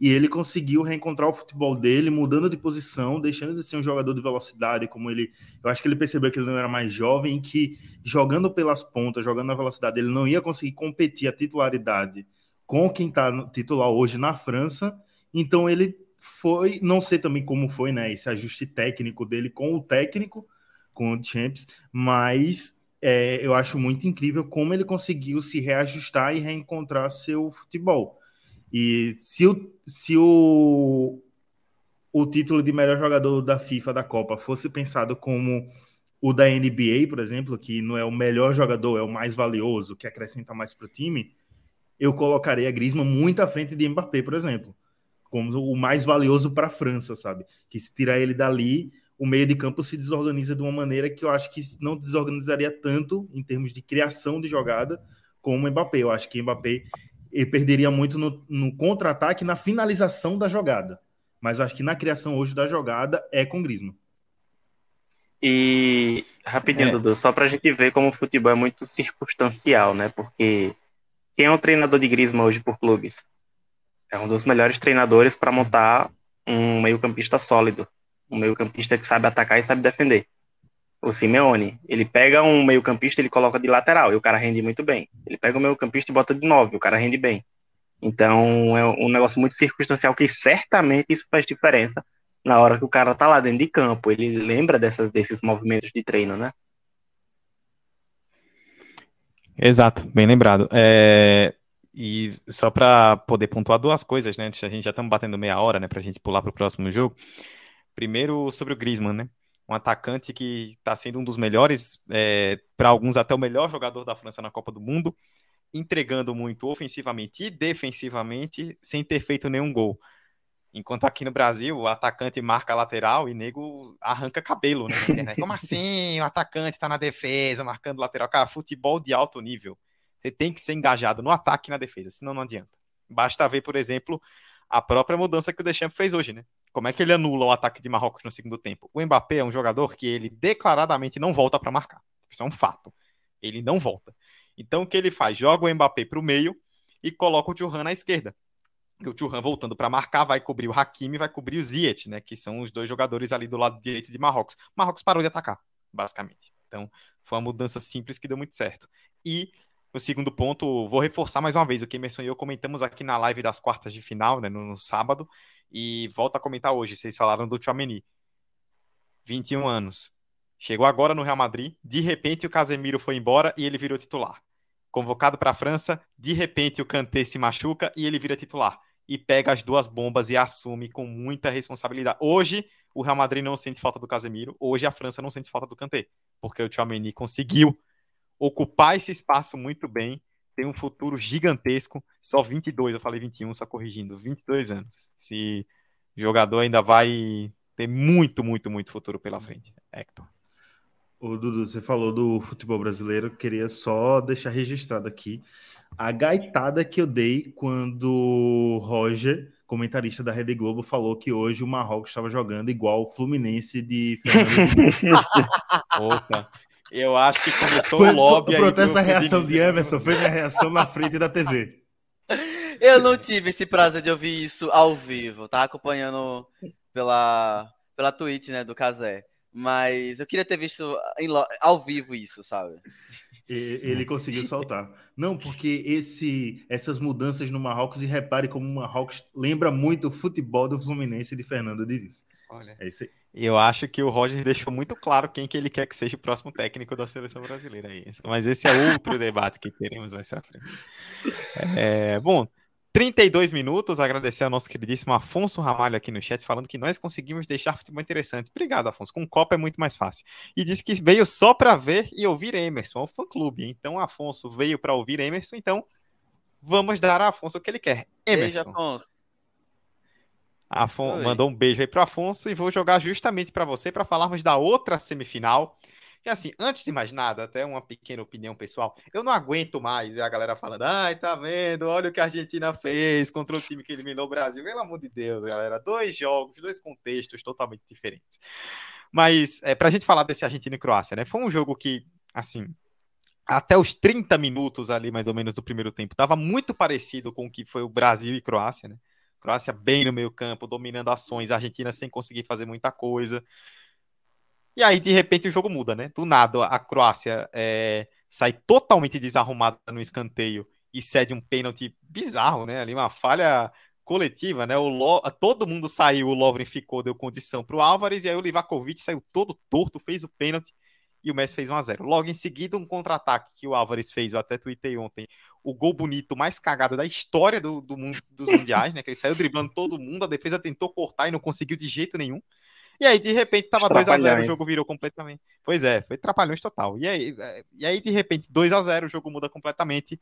E ele conseguiu reencontrar o futebol dele, mudando de posição, deixando de ser um jogador de velocidade, como ele. Eu acho que ele percebeu que ele não era mais jovem, que jogando pelas pontas, jogando na velocidade, ele não ia conseguir competir a titularidade com quem está titular hoje na França. Então ele foi, não sei também como foi, né, esse ajuste técnico dele com o técnico, com o Champs, mas é, eu acho muito incrível como ele conseguiu se reajustar e reencontrar seu futebol. E se o, se o, o título de melhor jogador da FIFA da Copa fosse pensado como o da NBA, por exemplo, que não é o melhor jogador, é o mais valioso, que acrescenta mais para o time, eu colocaria a Griezmann muito à frente de Mbappé, por exemplo, como o mais valioso para a França, sabe? Que se tirar ele dali, o meio de campo se desorganiza de uma maneira que eu acho que não desorganizaria tanto em termos de criação de jogada como o Mbappé. Eu acho que o Mbappé perderia muito no, no contra-ataque na finalização da jogada. Mas eu acho que na criação hoje da jogada é com Griezmann. E rapidinho, é. Dudu, só para a gente ver como o futebol é muito circunstancial, né? Porque quem é o treinador de Griezmann hoje por clubes? É um dos melhores treinadores para montar um meio-campista sólido um meio-campista que sabe atacar e sabe defender. o Simeone. Ele pega um meio-campista, ele coloca de lateral e o cara rende muito bem. Ele pega o meio-campista e bota de nove, o cara rende bem. Então é um negócio muito circunstancial que certamente isso faz diferença na hora que o cara tá lá dentro de campo. Ele lembra dessas, desses movimentos de treino, né? Exato, bem lembrado. É, e só para poder pontuar duas coisas, né? A gente já estamos batendo meia hora, né? Para a gente pular para o próximo jogo. Primeiro sobre o Griezmann, né? Um atacante que está sendo um dos melhores, é, para alguns até o melhor jogador da França na Copa do Mundo, entregando muito ofensivamente e defensivamente, sem ter feito nenhum gol. Enquanto aqui no Brasil, o atacante marca lateral e nego arranca cabelo, né? Como assim? O atacante está na defesa, marcando lateral. Cara, futebol de alto nível. Você tem que ser engajado no ataque e na defesa, senão não adianta. Basta ver, por exemplo, a própria mudança que o Deschamps fez hoje, né? Como é que ele anula o ataque de Marrocos no segundo tempo? O Mbappé é um jogador que ele declaradamente não volta para marcar. Isso é um fato. Ele não volta. Então o que ele faz? Joga o Mbappé para o meio e coloca o Thuram na esquerda. E o Thuram voltando para marcar vai cobrir o Hakimi vai cobrir o Ziyech, né? Que são os dois jogadores ali do lado direito de Marrocos. Marrocos parou de atacar, basicamente. Então foi uma mudança simples que deu muito certo. E o segundo ponto, vou reforçar mais uma vez o que Emerson e eu comentamos aqui na live das quartas de final, né, no, no sábado, e volto a comentar hoje. Vocês falaram do Chouameni. 21 anos. Chegou agora no Real Madrid, de repente o Casemiro foi embora e ele virou titular. Convocado para a França, de repente o Kanté se machuca e ele vira titular. E pega as duas bombas e assume com muita responsabilidade. Hoje, o Real Madrid não sente falta do Casemiro, hoje a França não sente falta do Kanté, porque o Chouameni conseguiu ocupar esse espaço muito bem, tem um futuro gigantesco, só 22, eu falei 21, só corrigindo, 22 anos. Esse jogador ainda vai ter muito, muito, muito futuro pela frente, Hector. O Dudu, você falou do futebol brasileiro, queria só deixar registrado aqui a gaitada que eu dei quando o Roger, comentarista da Rede Globo, falou que hoje o Marrocos estava jogando igual o Fluminense de Fernando Opa, eu acho que começou foi, o lobby. Pronto, essa reação de Emerson foi minha reação na frente da TV. Eu não tive esse prazer de ouvir isso ao vivo, tá acompanhando pela, pela Twitch, né, do Casé. Mas eu queria ter visto em, ao vivo isso, sabe? Ele conseguiu soltar. Não, porque esse, essas mudanças no Marrocos, e repare como o Marrocos lembra muito o futebol do Fluminense de Fernando Diniz. Olha. É isso aí. Eu acho que o Roger deixou muito claro quem que ele quer que seja o próximo técnico da seleção brasileira. Mas esse é outro debate que teremos mais pra frente. É, bom, 32 minutos. Agradecer ao nosso queridíssimo Afonso Ramalho aqui no chat, falando que nós conseguimos deixar futebol interessante. Obrigado, Afonso. Com Copa é muito mais fácil. E disse que veio só para ver e ouvir Emerson, é o fã-clube. Então, Afonso veio para ouvir Emerson, então vamos dar a Afonso o que ele quer. Emerson. Beijo, Afonso. Afon... Mandou um beijo aí pro Afonso e vou jogar justamente para você para falarmos da outra semifinal. E assim, antes de mais nada, até uma pequena opinião pessoal, eu não aguento mais ver a galera falando, ai, tá vendo, olha o que a Argentina fez contra o time que eliminou o Brasil. Pelo amor de Deus, galera, dois jogos, dois contextos totalmente diferentes. Mas, é, pra gente falar desse Argentina e Croácia, né, foi um jogo que, assim, até os 30 minutos ali, mais ou menos, do primeiro tempo, tava muito parecido com o que foi o Brasil e Croácia, né, Croácia bem no meio campo, dominando ações, a Argentina sem conseguir fazer muita coisa. E aí, de repente, o jogo muda, né? Do nada, a Croácia é, sai totalmente desarrumada no escanteio e cede um pênalti bizarro, né? Ali uma falha coletiva, né? O Lo... Todo mundo saiu, o Lovren ficou, deu condição para o Álvares, e aí o Livakovic saiu todo torto, fez o pênalti e o Messi fez 1 a 0 Logo em seguida, um contra-ataque que o Álvares fez, eu até tuitei ontem, o gol bonito mais cagado da história do, do mundo, dos mundiais, né? Que ele saiu driblando todo mundo, a defesa tentou cortar e não conseguiu de jeito nenhum. E aí, de repente, tava 2 a 0 o jogo virou completamente. Pois é, foi trapalhões total. E aí, e aí de repente, 2 a 0 o jogo muda completamente.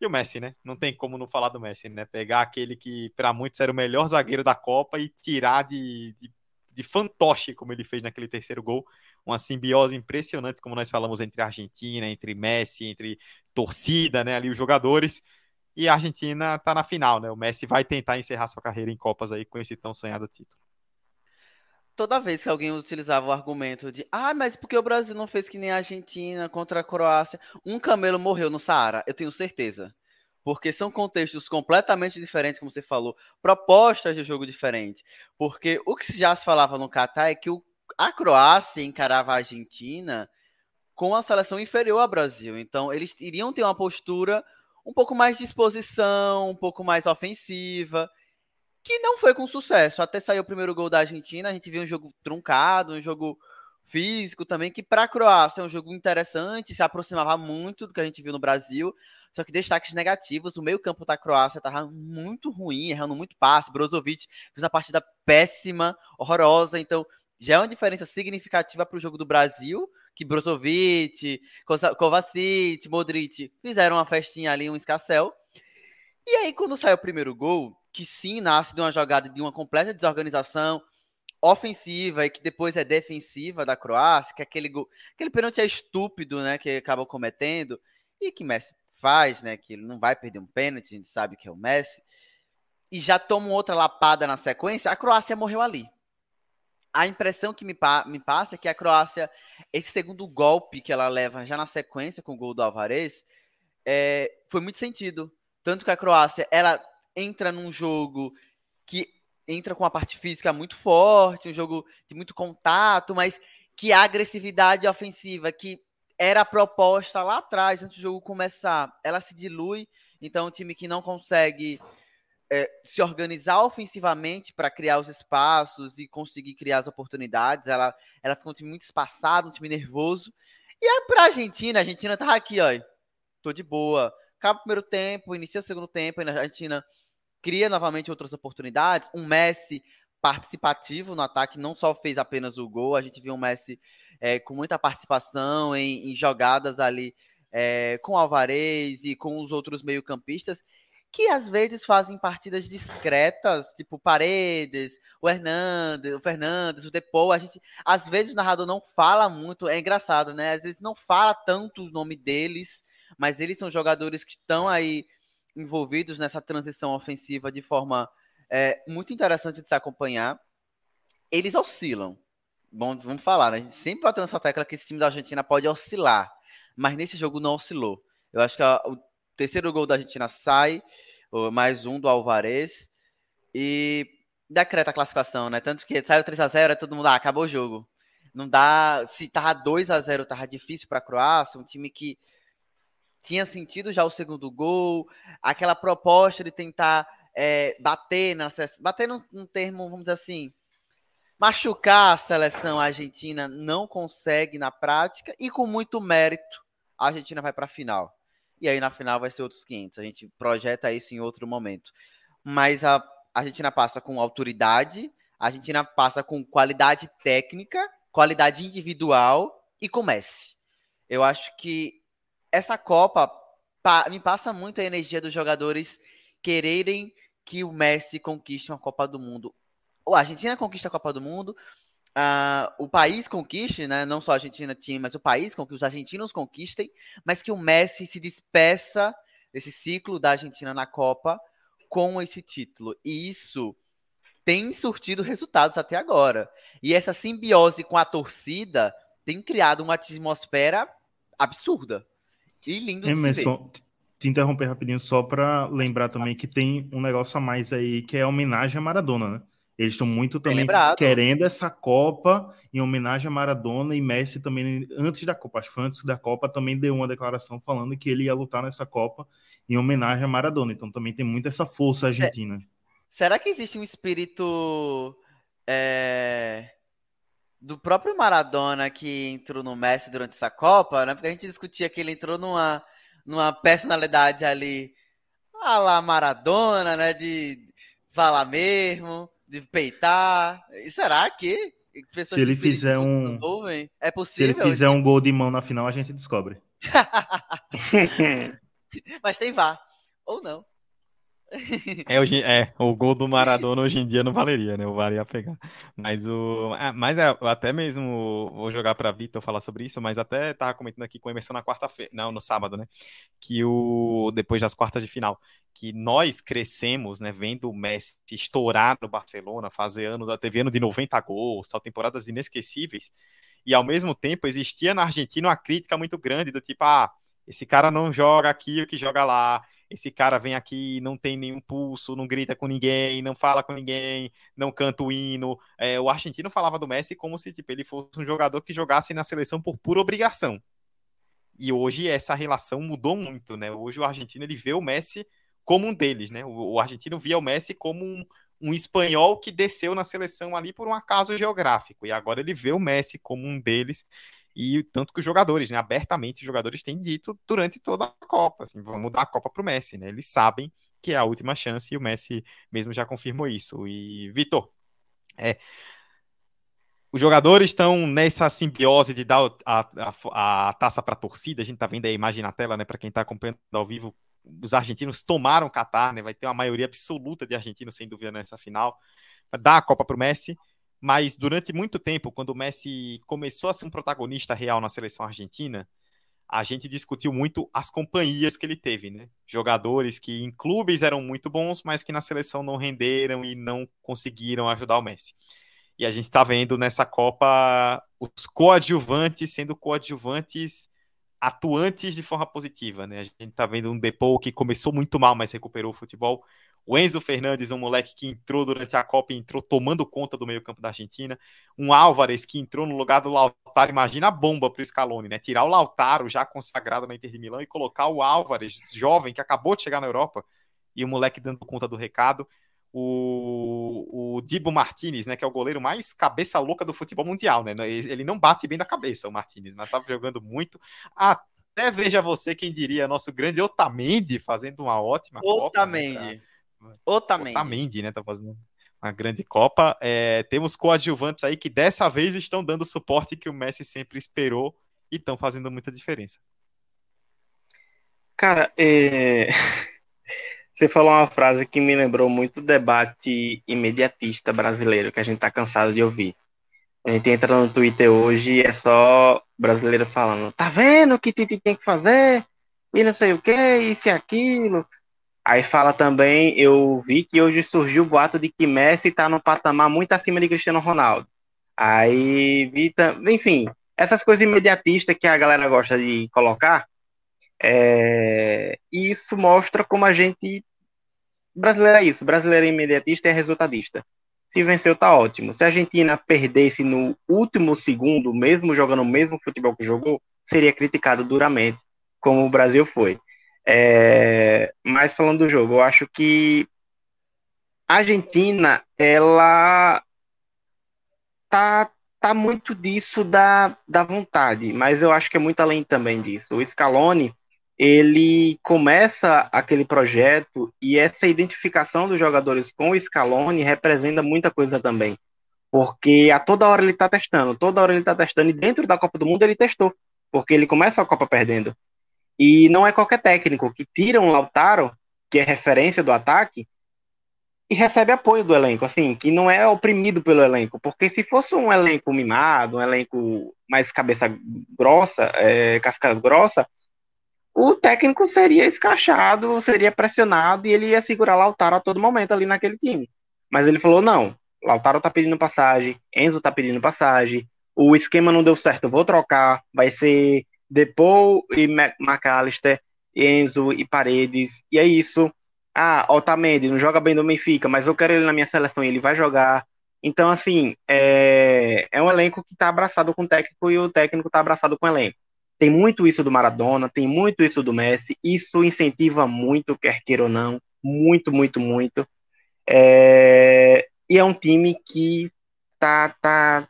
E o Messi, né? Não tem como não falar do Messi, né? Pegar aquele que, para muitos, era o melhor zagueiro da Copa e tirar de, de, de fantoche, como ele fez naquele terceiro gol uma simbiose impressionante, como nós falamos, entre a Argentina, entre Messi, entre torcida, né, ali os jogadores. E a Argentina está na final, né? O Messi vai tentar encerrar sua carreira em Copas aí com esse tão sonhado título. Toda vez que alguém utilizava o argumento de ah, mas porque o Brasil não fez que nem a Argentina contra a Croácia, um camelo morreu no Saara, eu tenho certeza. Porque são contextos completamente diferentes, como você falou, propostas de jogo diferentes. Porque o que já se falava no Catar é que o a Croácia encarava a Argentina com a seleção inferior ao Brasil. Então, eles iriam ter uma postura um pouco mais de exposição, um pouco mais ofensiva, que não foi com sucesso. Até saiu o primeiro gol da Argentina, a gente viu um jogo truncado, um jogo físico também, que para a Croácia é um jogo interessante, se aproximava muito do que a gente viu no Brasil. Só que destaques negativos, o meio-campo da Croácia estava muito ruim, errando muito passe. Brozovic fez uma partida péssima, horrorosa. Então, já é uma diferença significativa para o jogo do Brasil, que Brozovic, Kovacic, Modric fizeram uma festinha ali, um escassel. E aí, quando sai o primeiro gol, que sim nasce de uma jogada de uma completa desorganização ofensiva e que depois é defensiva da Croácia, que aquele gol, aquele pênalti é estúpido, né, que acabou cometendo e que Messi faz, né, que ele não vai perder um pênalti, a gente sabe que é o Messi. E já toma outra lapada na sequência, a Croácia morreu ali a impressão que me, pa me passa é que a Croácia, esse segundo golpe que ela leva já na sequência com o gol do Alvarez, é, foi muito sentido. Tanto que a Croácia, ela entra num jogo que entra com a parte física muito forte, um jogo de muito contato, mas que a agressividade ofensiva que era proposta lá atrás, antes do jogo começar, ela se dilui. Então, um time que não consegue é, se organizar ofensivamente para criar os espaços e conseguir criar as oportunidades. Ela, ela ficou um time muito espaçado, um time nervoso. E aí, para a Argentina, a Argentina tá aqui, ó. Tô de boa. Acaba o primeiro tempo, inicia o segundo tempo, a Argentina cria novamente outras oportunidades. Um Messi participativo no ataque, não só fez apenas o gol, a gente viu um Messi é, com muita participação em, em jogadas ali é, com Alvarez e com os outros meio-campistas que às vezes fazem partidas discretas, tipo Paredes, o Hernandes, o Fernandes, o Depou, a gente, às vezes o narrador não fala muito, é engraçado, né? Às vezes não fala tanto o nome deles, mas eles são jogadores que estão aí envolvidos nessa transição ofensiva de forma é, muito interessante de se acompanhar. Eles oscilam. Bom, vamos falar, né? A gente sempre bateu nessa tecla que esse time da Argentina pode oscilar, mas nesse jogo não oscilou. Eu acho que a, o terceiro gol da Argentina sai, mais um do Alvarez, e decreta a classificação, né? Tanto que saiu 3 a 0 é todo mundo, ah, acabou o jogo. Não dá, se tava 2 a 0 tava difícil para a Croácia, um time que tinha sentido já o segundo gol, aquela proposta de tentar é, bater na bater num, num termo, vamos dizer assim, machucar a seleção argentina não consegue na prática e com muito mérito a Argentina vai para a final e aí na final vai ser outros 500. A gente projeta isso em outro momento. Mas a, Argentina passa com autoridade, a Argentina passa com qualidade técnica, qualidade individual e com Messi. Eu acho que essa Copa pa, me passa muito a energia dos jogadores quererem que o Messi conquiste uma Copa do Mundo. A Argentina conquista a Copa do Mundo, uh, o país conquiste, né? Não só a Argentina time, mas o país, com que os argentinos conquistem, mas que o Messi se despeça desse ciclo da Argentina na Copa com esse título. E isso tem surtido resultados até agora. E essa simbiose com a torcida tem criado uma atmosfera absurda e lindo Emerson, de se ver. Te interromper rapidinho só para lembrar também que tem um negócio a mais aí que é a homenagem a Maradona, né? Eles estão muito também querendo essa Copa em homenagem a Maradona e Messi também, antes da Copa, acho que foi antes da Copa, também deu uma declaração falando que ele ia lutar nessa Copa em homenagem a Maradona. Então também tem muito essa força argentina. Será que existe um espírito é, do próprio Maradona que entrou no Messi durante essa Copa, né? Porque a gente discutia que ele entrou numa, numa personalidade ali a lá Maradona, né? De falar mesmo de peitar. E será que se ele fizer um é possível? Se ele fizer um gol de mão na final, a gente descobre. Mas tem vá ou não. É, hoje, é, o gol do Maradona hoje em dia não valeria, né? O VAR ia pegar. Mas o. Ah, mas é, até mesmo vou jogar para Vitor falar sobre isso, mas até tava comentando aqui com o Emerson na quarta-feira, não, no sábado, né? Que o. Depois das quartas de final, que nós crescemos, né, vendo o Messi estourar no Barcelona, fazer anos, teve ano de 90 gols, só temporadas inesquecíveis. E ao mesmo tempo existia na Argentina uma crítica muito grande do tipo, ah, esse cara não joga aqui o que joga lá esse cara vem aqui, não tem nenhum pulso, não grita com ninguém, não fala com ninguém, não canta o hino. É, o argentino falava do Messi como se tipo, ele fosse um jogador que jogasse na seleção por pura obrigação. E hoje essa relação mudou muito, né? Hoje o argentino ele vê o Messi como um deles, né? O, o argentino via o Messi como um, um espanhol que desceu na seleção ali por um acaso geográfico. E agora ele vê o Messi como um deles. E tanto que os jogadores, né, abertamente, os jogadores têm dito durante toda a Copa, assim, vamos dar a Copa para o Messi, né? Eles sabem que é a última chance e o Messi mesmo já confirmou isso. E Vitor, é, os jogadores estão nessa simbiose de dar a, a, a taça para a torcida. A gente está vendo a imagem na tela, né? Para quem está acompanhando ao vivo, os argentinos tomaram Qatar, né? Vai ter uma maioria absoluta de argentinos, sem dúvida, nessa final. Dar a Copa para o Messi. Mas durante muito tempo, quando o Messi começou a ser um protagonista real na seleção argentina, a gente discutiu muito as companhias que ele teve, né? Jogadores que em clubes eram muito bons, mas que na seleção não renderam e não conseguiram ajudar o Messi. E a gente está vendo nessa Copa os coadjuvantes sendo coadjuvantes atuantes de forma positiva, né? A gente está vendo um Depou que começou muito mal, mas recuperou o futebol. O Enzo Fernandes, um moleque que entrou durante a Copa entrou tomando conta do meio-campo da Argentina. Um Álvares que entrou no lugar do Lautaro. Imagina a bomba para o Scaloni, né? Tirar o Lautaro, já consagrado na Inter de Milão, e colocar o Álvares, jovem, que acabou de chegar na Europa, e o moleque dando conta do recado. O, o Dibo Martinez, né, que é o goleiro mais cabeça louca do futebol mundial, né? Ele não bate bem da cabeça, o Martinez, mas estava jogando muito. Até veja você quem diria, nosso grande Otamendi fazendo uma ótima Otamendi. Copa. Né, Otamendi. Otamendi, né? Tá fazendo uma grande Copa. É, temos coadjuvantes aí que dessa vez estão dando o suporte que o Messi sempre esperou e estão fazendo muita diferença. Cara, é... você falou uma frase que me lembrou muito o debate imediatista brasileiro que a gente tá cansado de ouvir. A gente entra no Twitter hoje e é só brasileiro falando: tá vendo o que Titi tem que fazer? E não sei o que, isso e aquilo. Aí fala também, eu vi que hoje surgiu o boato de que Messi está no patamar muito acima de Cristiano Ronaldo. Aí, vi, enfim, essas coisas imediatistas que a galera gosta de colocar, é, isso mostra como a gente. Brasileiro é isso, brasileiro é imediatista e é resultadista. Se venceu, tá ótimo. Se a Argentina perdesse no último segundo, mesmo jogando o mesmo futebol que jogou, seria criticado duramente, como o Brasil foi. É, mas falando do jogo, eu acho que a Argentina, ela tá, tá muito disso da, da vontade, mas eu acho que é muito além também disso. O Scaloni, ele começa aquele projeto e essa identificação dos jogadores com o Scaloni representa muita coisa também. Porque a toda hora ele está testando, toda hora ele está testando, e dentro da Copa do Mundo ele testou, porque ele começa a Copa perdendo. E não é qualquer técnico que tira um Lautaro, que é referência do ataque, e recebe apoio do elenco, assim, que não é oprimido pelo elenco, porque se fosse um elenco mimado, um elenco mais cabeça grossa, é, casca grossa, o técnico seria escrachado, seria pressionado e ele ia segurar Lautaro a todo momento ali naquele time. Mas ele falou: não, Lautaro tá pedindo passagem, Enzo tá pedindo passagem, o esquema não deu certo, vou trocar, vai ser Depou e McAllister, Enzo e Paredes, e é isso. Ah, Otamendi não joga bem no Benfica, mas eu quero ele na minha seleção e ele vai jogar. Então, assim, é, é um elenco que está abraçado com o técnico e o técnico está abraçado com o elenco. Tem muito isso do Maradona, tem muito isso do Messi, isso incentiva muito, quer queira ou não, muito, muito, muito. É, e é um time que tá, tá,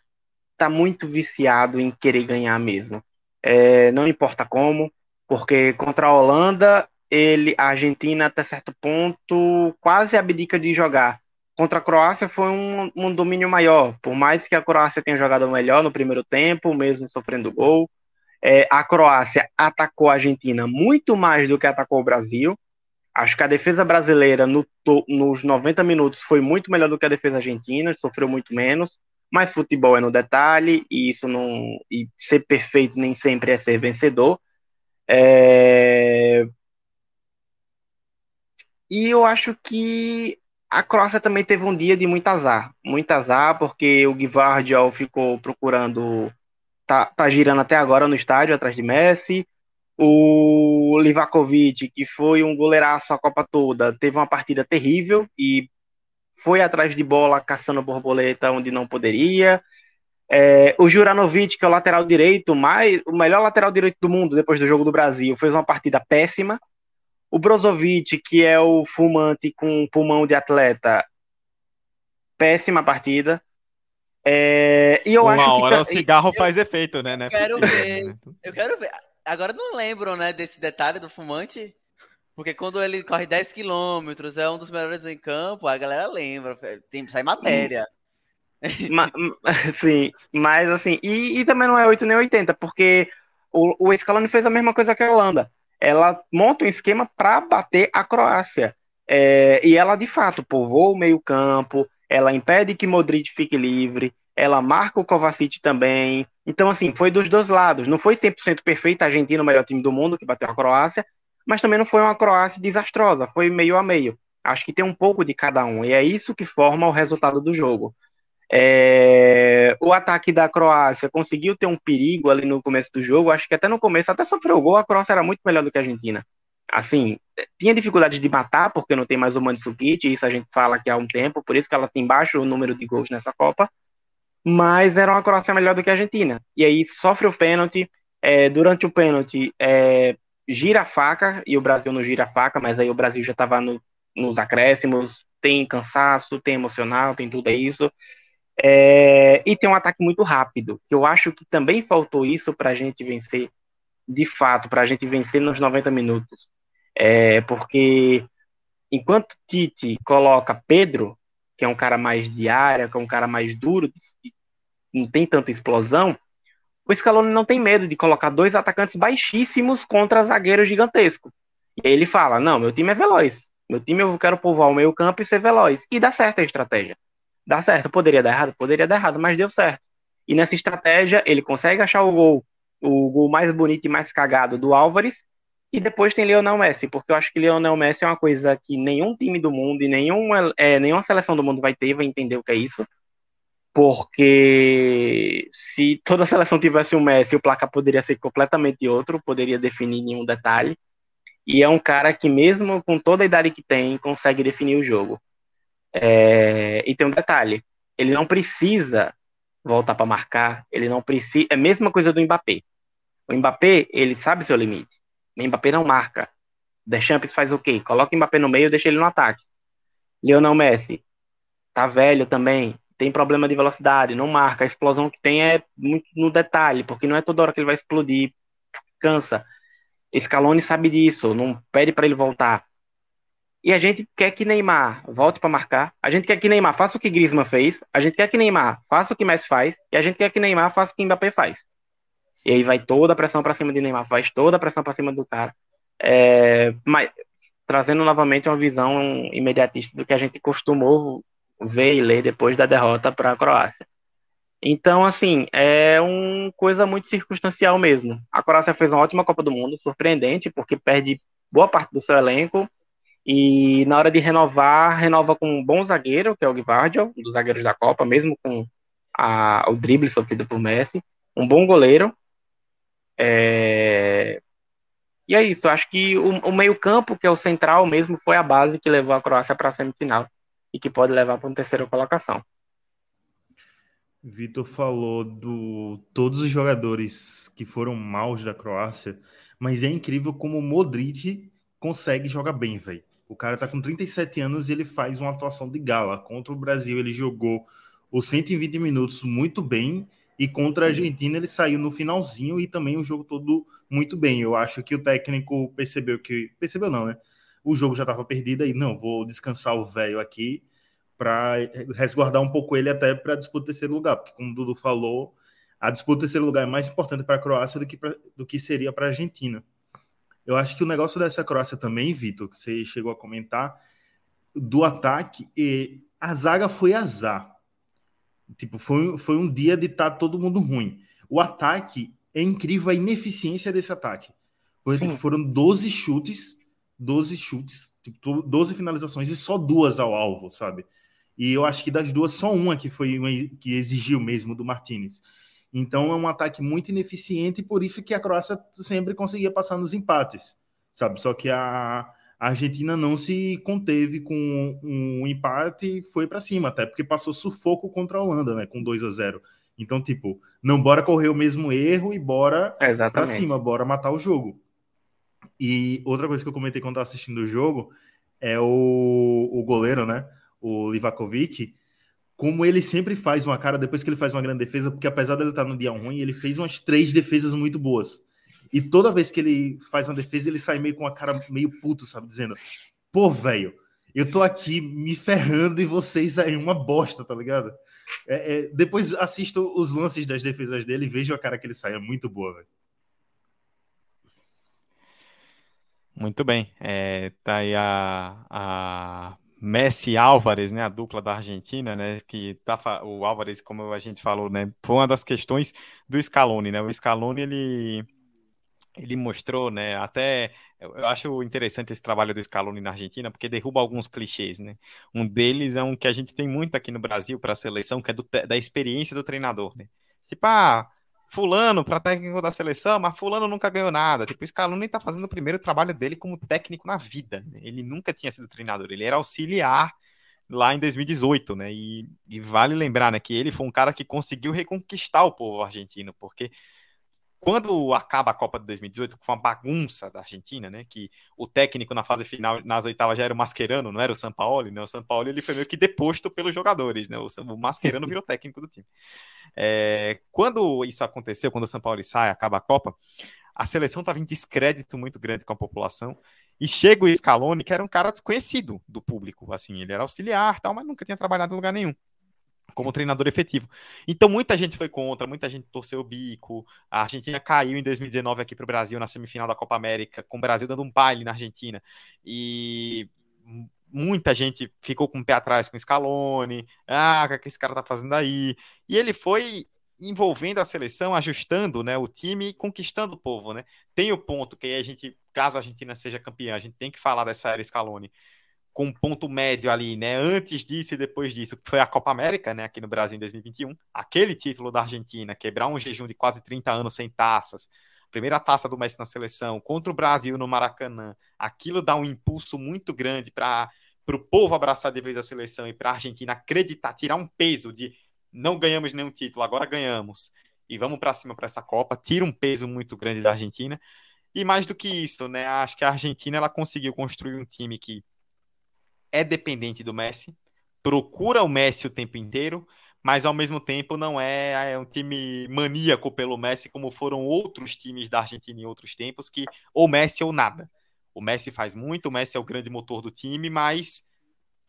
tá muito viciado em querer ganhar mesmo é, não importa como, porque contra a Holanda, ele, a Argentina, até certo ponto, quase abdica de jogar. Contra a Croácia foi um, um domínio maior, por mais que a Croácia tenha jogado melhor no primeiro tempo, mesmo sofrendo gol. É, a Croácia atacou a Argentina muito mais do que atacou o Brasil. Acho que a defesa brasileira no, nos 90 minutos foi muito melhor do que a defesa argentina, sofreu muito menos mas futebol é no detalhe e isso não e ser perfeito nem sempre é ser vencedor. É... E eu acho que a Croácia também teve um dia de muito azar, muito azar porque o Guivardiol ficou procurando tá, tá girando até agora no estádio atrás de Messi. O Livakovic, que foi um goleiraço a Copa toda, teve uma partida terrível e foi atrás de bola caçando borboleta onde não poderia. É, o Juranovic, que é o lateral direito, mais, o melhor lateral direito do mundo depois do jogo do Brasil, fez uma partida péssima. O Brozovic, que é o fumante com pulmão de atleta, péssima partida. É, e eu Uma acho hora que o cigarro faz efeito, né? Não é quero possível, ver. né? Eu quero ver. Agora não lembram, né, desse detalhe do fumante? Porque quando ele corre 10 quilômetros, é um dos melhores em campo, a galera lembra. Tem, sai matéria. Ma- sim, mas assim, e, e também não é 8 nem 80, porque o, o Scaloni fez a mesma coisa que a Holanda. Ela monta um esquema para bater a Croácia. É, e ela, de fato, povoa o meio-campo, ela impede que Modric fique livre, ela marca o Kovacic também. Então, assim, foi dos dois lados. Não foi 100% perfeita a Argentina, o melhor time do mundo, que bateu a Croácia, mas também não foi uma Croácia desastrosa, foi meio a meio. Acho que tem um pouco de cada um, e é isso que forma o resultado do jogo. É, o ataque da Croácia conseguiu ter um perigo ali no começo do jogo. Acho que até no começo, até sofreu gol, a Croácia era muito melhor do que a Argentina. Assim, tinha dificuldade de matar, porque não tem mais o Mandzukic, isso a gente fala aqui há um tempo, por isso que ela tem baixo número de gols nessa Copa. Mas era uma Croácia melhor do que a Argentina. E aí sofre o pênalti. é, durante o pênalti, é, gira a faca, e o Brasil não gira a faca, mas aí o Brasil já estava no, nos acréscimos, tem cansaço, tem emocional, tem tudo isso. É, e tem um ataque muito rápido, eu acho que também faltou isso para a gente vencer, de fato, para a gente vencer nos 90 minutos. É, porque enquanto Tite coloca Pedro, que é um cara mais de área, que é um cara mais duro, não tem tanta explosão, o Scaloni não tem medo de colocar dois atacantes baixíssimos contra zagueiro gigantesco. E aí ele fala: Não, meu time é veloz. Meu time eu quero povoar o meio campo e ser veloz. E dá certo a estratégia. Dá certo. Poderia dar errado? Poderia dar errado, mas deu certo. E nessa estratégia, ele consegue achar o gol, o gol mais bonito e mais cagado do Álvares. E depois tem Lionel Messi, porque eu acho que Lionel Messi é uma coisa que nenhum time do mundo e nenhuma, é, nenhuma seleção do mundo vai ter, vai entender o que é isso. Porque se toda a seleção tivesse o Messi, o placar poderia ser completamente outro, poderia definir nenhum detalhe. E é um cara que, mesmo com toda a idade que tem, consegue definir o jogo. É, e tem um detalhe: ele não precisa voltar para marcar, ele não precisa. É a mesma coisa do Mbappé. O Mbappé, ele sabe seu limite. O Mbappé não marca. Deschamps faz o quê? Coloca o Mbappé no meio e deixa ele no ataque. Lionel Messi, tá velho também, tem problema de velocidade, não marca. A explosão que tem é muito no detalhe, porque não é toda hora que ele vai explodir, cansa. Scaloni sabe disso, não pede para ele voltar. E a gente quer que Neymar volte para marcar. A gente quer que Neymar faça o que Griezmann fez. A gente quer que Neymar faça o que Messi faz. E a gente quer que Neymar faça o que Mbappé faz. E aí vai toda a pressão para cima de Neymar, faz toda a pressão para cima do cara. É, mas trazendo novamente uma visão imediatista do que a gente costumou ver e ler depois da derrota para a Croácia. Então, assim, é uma coisa muito circunstancial mesmo. A Croácia fez uma ótima Copa do Mundo, surpreendente, porque perde boa parte do seu elenco. E na hora de renovar, renova com um bom zagueiro, que é o Gvardiol, um dos zagueiros da Copa, mesmo com a, o drible sofrido por Messi. Um bom goleiro. É... E é isso, acho que o, o meio-campo, que é o central mesmo, foi a base que levou a Croácia para a semifinal e que pode levar para uma terceira colocação. Vitor falou do todos os jogadores que foram maus da Croácia, mas é incrível como o Modric consegue jogar bem, velho. O cara tá com 37 anos e ele faz uma atuação de gala. Contra o Brasil, ele jogou os 120 minutos muito bem. E contra Sim. a Argentina, ele saiu no finalzinho e também o jogo todo muito bem. Eu acho que o técnico percebeu que. Percebeu, não, né? O jogo já estava perdido aí. Não, vou descansar o velho aqui para resguardar um pouco ele até para a disputa do terceiro lugar. Porque, como o Dudu falou, a disputa do terceiro lugar é mais importante para a Croácia do que, pra, do que seria para a Argentina. Eu acho que o negócio dessa Croácia também, Vitor, que você chegou a comentar, do ataque, e a zaga foi azar. Tipo, foi, foi um dia de estar tá todo mundo ruim. O ataque é incrível a ineficiência desse ataque. Porque foram 12 chutes, 12 chutes, tipo, 12 finalizações e só duas ao alvo, sabe? E eu acho que das duas, só uma que foi uma que exigiu mesmo do Martinez. Então é um ataque muito ineficiente e por isso que a Croácia sempre conseguia passar nos empates, sabe? Só que a, a Argentina não se conteve com um empate e foi para cima, até porque passou sufoco contra a Holanda, né, com 2 a 0. Então, tipo, não bora correr o mesmo erro e bora para cima, bora matar o jogo. E outra coisa que eu comentei quando estava assistindo o jogo é o, o goleiro, né, o Livakovic, como ele sempre faz uma cara depois que ele faz uma grande defesa, porque apesar dele estar no dia ruim, ele fez umas três defesas muito boas. E toda vez que ele faz uma defesa, ele sai meio com a cara meio puto, sabe? Dizendo, pô, velho, eu tô aqui me ferrando e vocês aí uma bosta, tá ligado? É, é, depois assisto os lances das defesas dele e vejo a cara que ele sai, é muito boa, velho. Muito bem. É, tá aí a, a Messi Álvares, né, a dupla da Argentina, né, que tá, o Álvares, como a gente falou, né, foi uma das questões do Scaloni, né, o Scaloni, ele, ele mostrou, né, até, eu acho interessante esse trabalho do Scaloni na Argentina, porque derruba alguns clichês, né, um deles é um que a gente tem muito aqui no Brasil para a seleção, que é do, da experiência do treinador, né, tipo, ah, fulano para técnico da seleção, mas fulano nunca ganhou nada. Tipo, o Scaloni está fazendo o primeiro trabalho dele como técnico na vida. Né? Ele nunca tinha sido treinador, ele era auxiliar lá em 2018, né? E, e, vale lembrar, né, que ele foi um cara que conseguiu reconquistar o povo argentino, porque quando acaba a Copa de 2018, que foi uma bagunça da Argentina, né? Que o técnico na fase final, nas oitavas, já era o Mascherano, não era o Sampaoli, né? O Sampaoli ele foi meio que deposto pelos jogadores, né? O, o Mascherano virou técnico do time. É, quando isso aconteceu, quando o Sampaoli sai, acaba a Copa, a seleção estava em descrédito muito grande com a população. E chega o Scaloni, que era um cara desconhecido do público, assim, ele era auxiliar, tal, mas nunca tinha trabalhado em lugar nenhum como treinador efetivo. Então muita gente foi contra, muita gente torceu o bico. A Argentina caiu em 2019 aqui para o Brasil na semifinal da Copa América, com o Brasil dando um baile na Argentina. E muita gente ficou com o pé atrás com o Scaloni. Ah, o que esse cara tá fazendo aí? E ele foi envolvendo a seleção, ajustando, né, o time e conquistando o povo, né? Tem o ponto que a gente, caso a Argentina seja campeã, a gente tem que falar dessa era Scaloni com um ponto médio ali, né, antes disso e depois disso, que foi a Copa América, né, aqui no Brasil em 2021, aquele título da Argentina, quebrar um jejum de quase 30 anos sem taças, primeira taça do Messi na seleção, contra o Brasil no Maracanã, aquilo dá um impulso muito grande para o povo abraçar de vez a seleção e para a Argentina acreditar, tirar um peso de não ganhamos nenhum título, agora ganhamos. E vamos para cima para essa Copa, tira um peso muito grande da Argentina. E mais do que isso, né, acho que a Argentina ela conseguiu construir um time que é dependente do Messi, procura o Messi o tempo inteiro, mas ao mesmo tempo não é, é um time maníaco pelo Messi, como foram outros times da Argentina em outros tempos, que ou Messi ou nada. O Messi faz muito, o Messi é o grande motor do time, mas.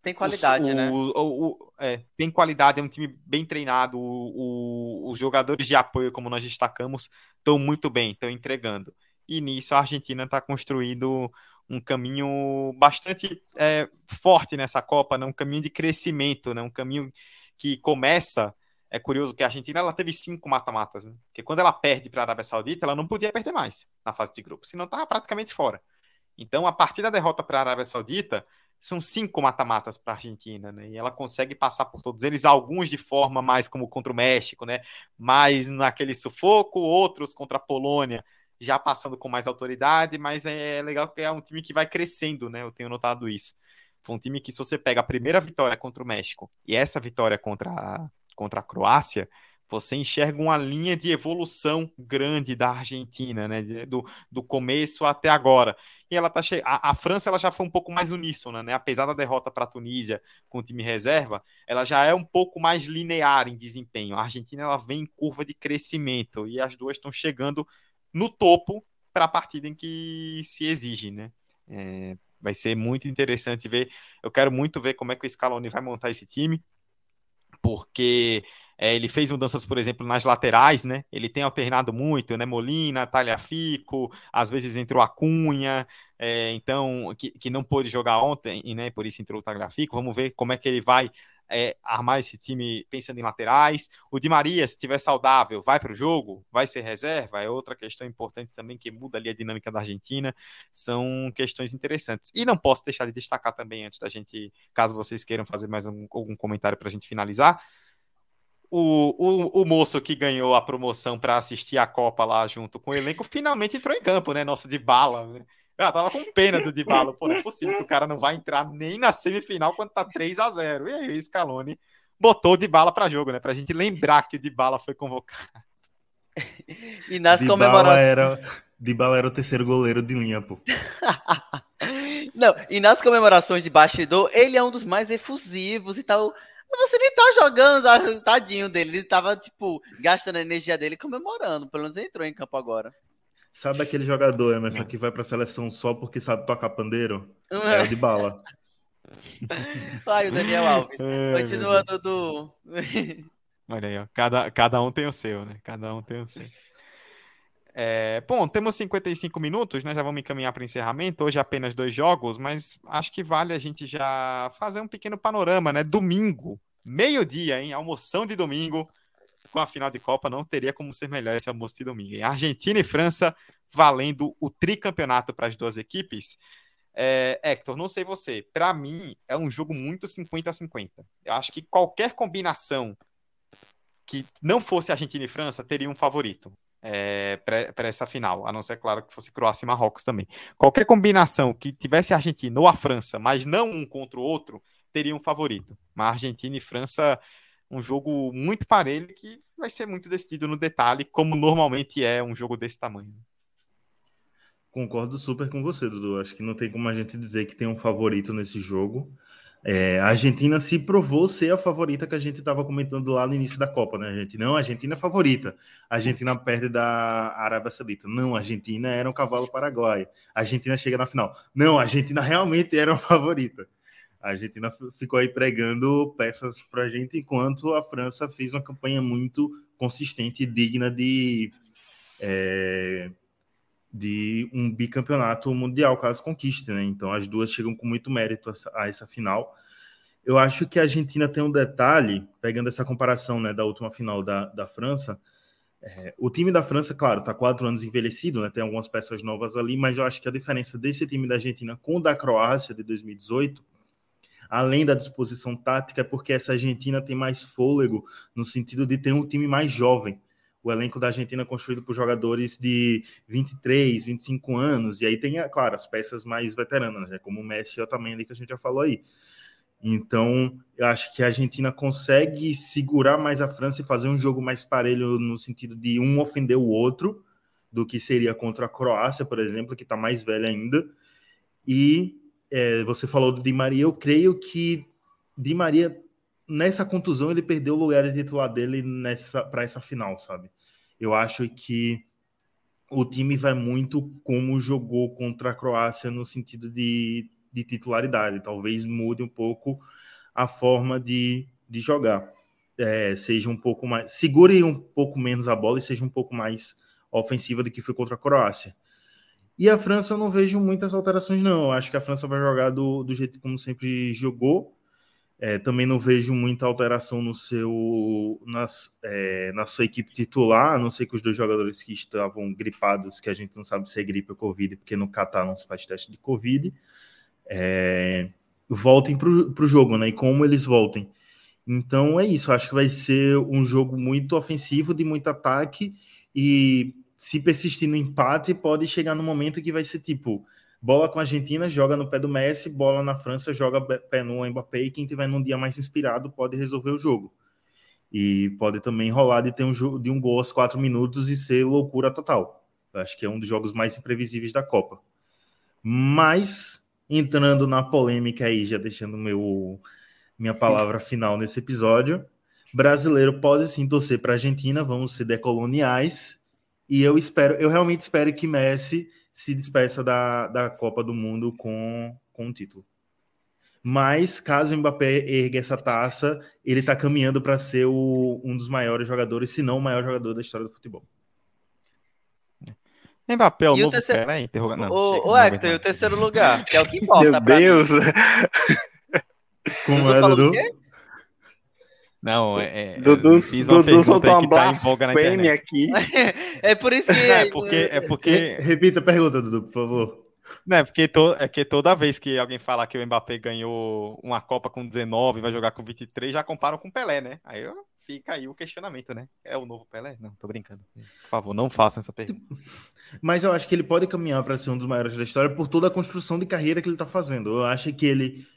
Tem qualidade, o, né? O, o, é, tem qualidade, é um time bem treinado. os jogadores de apoio, como nós destacamos, estão muito bem, estão entregando. E nisso a Argentina está construindo um caminho bastante é, forte nessa Copa, né? um caminho de crescimento, né? um caminho que começa. É curioso que a Argentina ela teve cinco mata-matas, né? porque quando ela perde para a Arábia Saudita, ela não podia perder mais na fase de grupo, senão estava praticamente fora. Então, a partir da derrota para a Arábia Saudita, são cinco mata-matas para a Argentina, né? E ela consegue passar por todos eles, alguns de forma mais como contra o México, né? Mais naquele sufoco, outros contra a Polônia, já passando com mais autoridade, mas é legal que é um time que vai crescendo, né? Eu tenho notado isso. Foi um time que, se você pega a primeira vitória contra o México e essa vitória contra a, contra a Croácia, você enxerga uma linha de evolução grande da Argentina, né? Do, do começo até agora. E ela tá che... a, a França ela já foi um pouco mais uníssona, né? Apesar da derrota para a Tunísia com o time reserva, ela já é um pouco mais linear em desempenho. A Argentina ela vem em curva de crescimento e as duas estão chegando no topo para a partida em que se exige, né? É, vai ser muito interessante ver. Eu quero muito ver como é que o Scaloni vai montar esse time, porque é, ele fez mudanças, por exemplo, nas laterais, né? Ele tem alternado muito, né? Molina, Talhafico, às vezes entrou a Cunha, é, então, que, que não pôde jogar ontem, né? Por isso entrou o Tagliafico. Vamos ver como é que ele vai é, armar esse time pensando em laterais. O Di Maria, se estiver saudável, vai para o jogo? Vai ser reserva? É outra questão importante também que muda ali a dinâmica da Argentina. São questões interessantes. E não posso deixar de destacar também, antes da gente, caso vocês queiram fazer mais um, algum comentário para a gente finalizar, o, o, o moço que ganhou a promoção para assistir a Copa lá junto com o elenco finalmente entrou em campo, né? Nossa, de bala. Né? Eu tava com pena do Dybala. Pô, não é possível que o cara não vai entrar nem na semifinal quando tá 3 a 0 E aí o Scaloni botou o Dybala para jogo, né? Pra gente lembrar que o Dybala foi convocado. E nas comemorações... Era... Dybala era o terceiro goleiro de linha, pô. não, e nas comemorações de bastidor, ele é um dos mais efusivos e tal. Você nem tá jogando, tadinho dele. Ele tava, tipo, gastando a energia dele comemorando. Pelo menos entrou em campo agora. Sabe aquele jogador, Emerson, que vai pra seleção só porque sabe tocar pandeiro? É, é o de bala. Vai, o Daniel Alves. É, Continuando do. Olha aí, ó. Cada, cada um tem o seu, né? Cada um tem o seu. É, bom, temos 55 minutos, né? Já vamos encaminhar para o encerramento. Hoje apenas dois jogos, mas acho que vale a gente já fazer um pequeno panorama, né? Domingo, meio-dia, hein? Almoção de domingo, com a final de Copa, não teria como ser melhor esse almoço de domingo. Hein? Argentina e França valendo o tricampeonato para as duas equipes. É, Hector, não sei você, para mim é um jogo muito 50-50. Eu acho que qualquer combinação que não fosse Argentina e França teria um favorito é, para essa final, a não ser, claro, que fosse Croácia e Marrocos também. Qualquer combinação que tivesse Argentina ou a França, mas não um contra o outro, teria um favorito. Mas Argentina e França, um jogo muito parelho que vai ser muito decidido no detalhe, como normalmente é um jogo desse tamanho. Concordo super com você, Dudu. Acho que não tem como a gente dizer que tem um favorito nesse jogo. É, a Argentina se provou ser a favorita que a gente estava comentando lá no início da Copa, né? A gente não, a Argentina é favorita. A Argentina perde da Arábia Saudita. Não, a Argentina era um cavalo paraguaio. A Argentina chega na final. Não, a Argentina realmente era uma favorita. A Argentina ficou aí pregando peças para a gente, enquanto a França fez uma campanha muito consistente e digna de, é, de um bicampeonato mundial, caso conquiste, né? Então as duas chegam com muito mérito a essa final. Eu acho que a Argentina tem um detalhe, pegando essa comparação né, da última final da, da França. É, o time da França, claro, está quatro anos envelhecido, né, tem algumas peças novas ali, mas eu acho que a diferença desse time da Argentina com o da Croácia de 2018, além da disposição tática, é porque essa Argentina tem mais fôlego no sentido de ter um time mais jovem o elenco da Argentina é construído por jogadores de 23, 25 anos, e aí tem, é claro, as peças mais veteranas, né, como o Messi e o Otamendi, que a gente já falou aí. Então, eu acho que a Argentina consegue segurar mais a França e fazer um jogo mais parelho no sentido de um ofender o outro, do que seria contra a Croácia, por exemplo, que está mais velha ainda. E é, você falou do Di Maria, eu creio que Di Maria nessa contusão ele perdeu o lugar de titular dele para essa final, sabe? Eu acho que o time vai muito como jogou contra a Croácia no sentido de, de titularidade. Talvez mude um pouco a forma de, de jogar. É, seja um pouco mais. Segure um pouco menos a bola e seja um pouco mais ofensiva do que foi contra a Croácia. E a França eu não vejo muitas alterações, não. Acho que a França vai jogar do, do jeito como sempre jogou. É, também não vejo muita alteração no seu nas, é, na sua equipe titular, a não ser que os dois jogadores que estavam gripados, que a gente não sabe se é gripe ou Covid, porque no Catar não se faz teste de Covid, é, voltem para o jogo, né? E como eles voltem. Então é isso, acho que vai ser um jogo muito ofensivo, de muito ataque, e se persistir no empate, pode chegar no momento que vai ser tipo Bola com a Argentina, joga no pé do Messi, bola na França, joga pé no Mbappé e quem tiver num dia mais inspirado pode resolver o jogo. E pode também rolar de ter um, de um gol aos quatro minutos e ser loucura total. Eu acho que é um dos jogos mais imprevisíveis da Copa. Mas, entrando na polêmica aí, já deixando meu, minha palavra final nesse episódio, brasileiro pode sim torcer para a Argentina, vamos ser decoloniais. E eu espero, eu realmente espero que Messi se despeça da, da Copa do Mundo com, com um título. Mas, caso o Mbappé ergue essa taça, ele está caminhando para ser o, um dos maiores jogadores, se não o maior jogador da história do futebol. Mbappé é o e novo o terceiro... Pelé? Interroga... Não, o, o Hector, e o terceiro lugar, que é o que importa. Meu Deus! Como é, Dudu? Não, é. é Dudu, fiz uma Dudu soltou uma que tá em voga na internet. aqui. é por isso que. É porque. É porque... Repita a pergunta, Dudu, por favor. Não, é porque, to, é que toda vez que alguém fala que o Mbappé ganhou uma Copa com 19 vai jogar com 23, já comparam com o Pelé, né? Aí eu fica aí o questionamento, né? É o novo Pelé? Não, tô brincando. Por favor, não façam essa pergunta. Mas eu acho que ele pode caminhar para ser um dos maiores da história por toda a construção de carreira que ele está fazendo. Eu acho que ele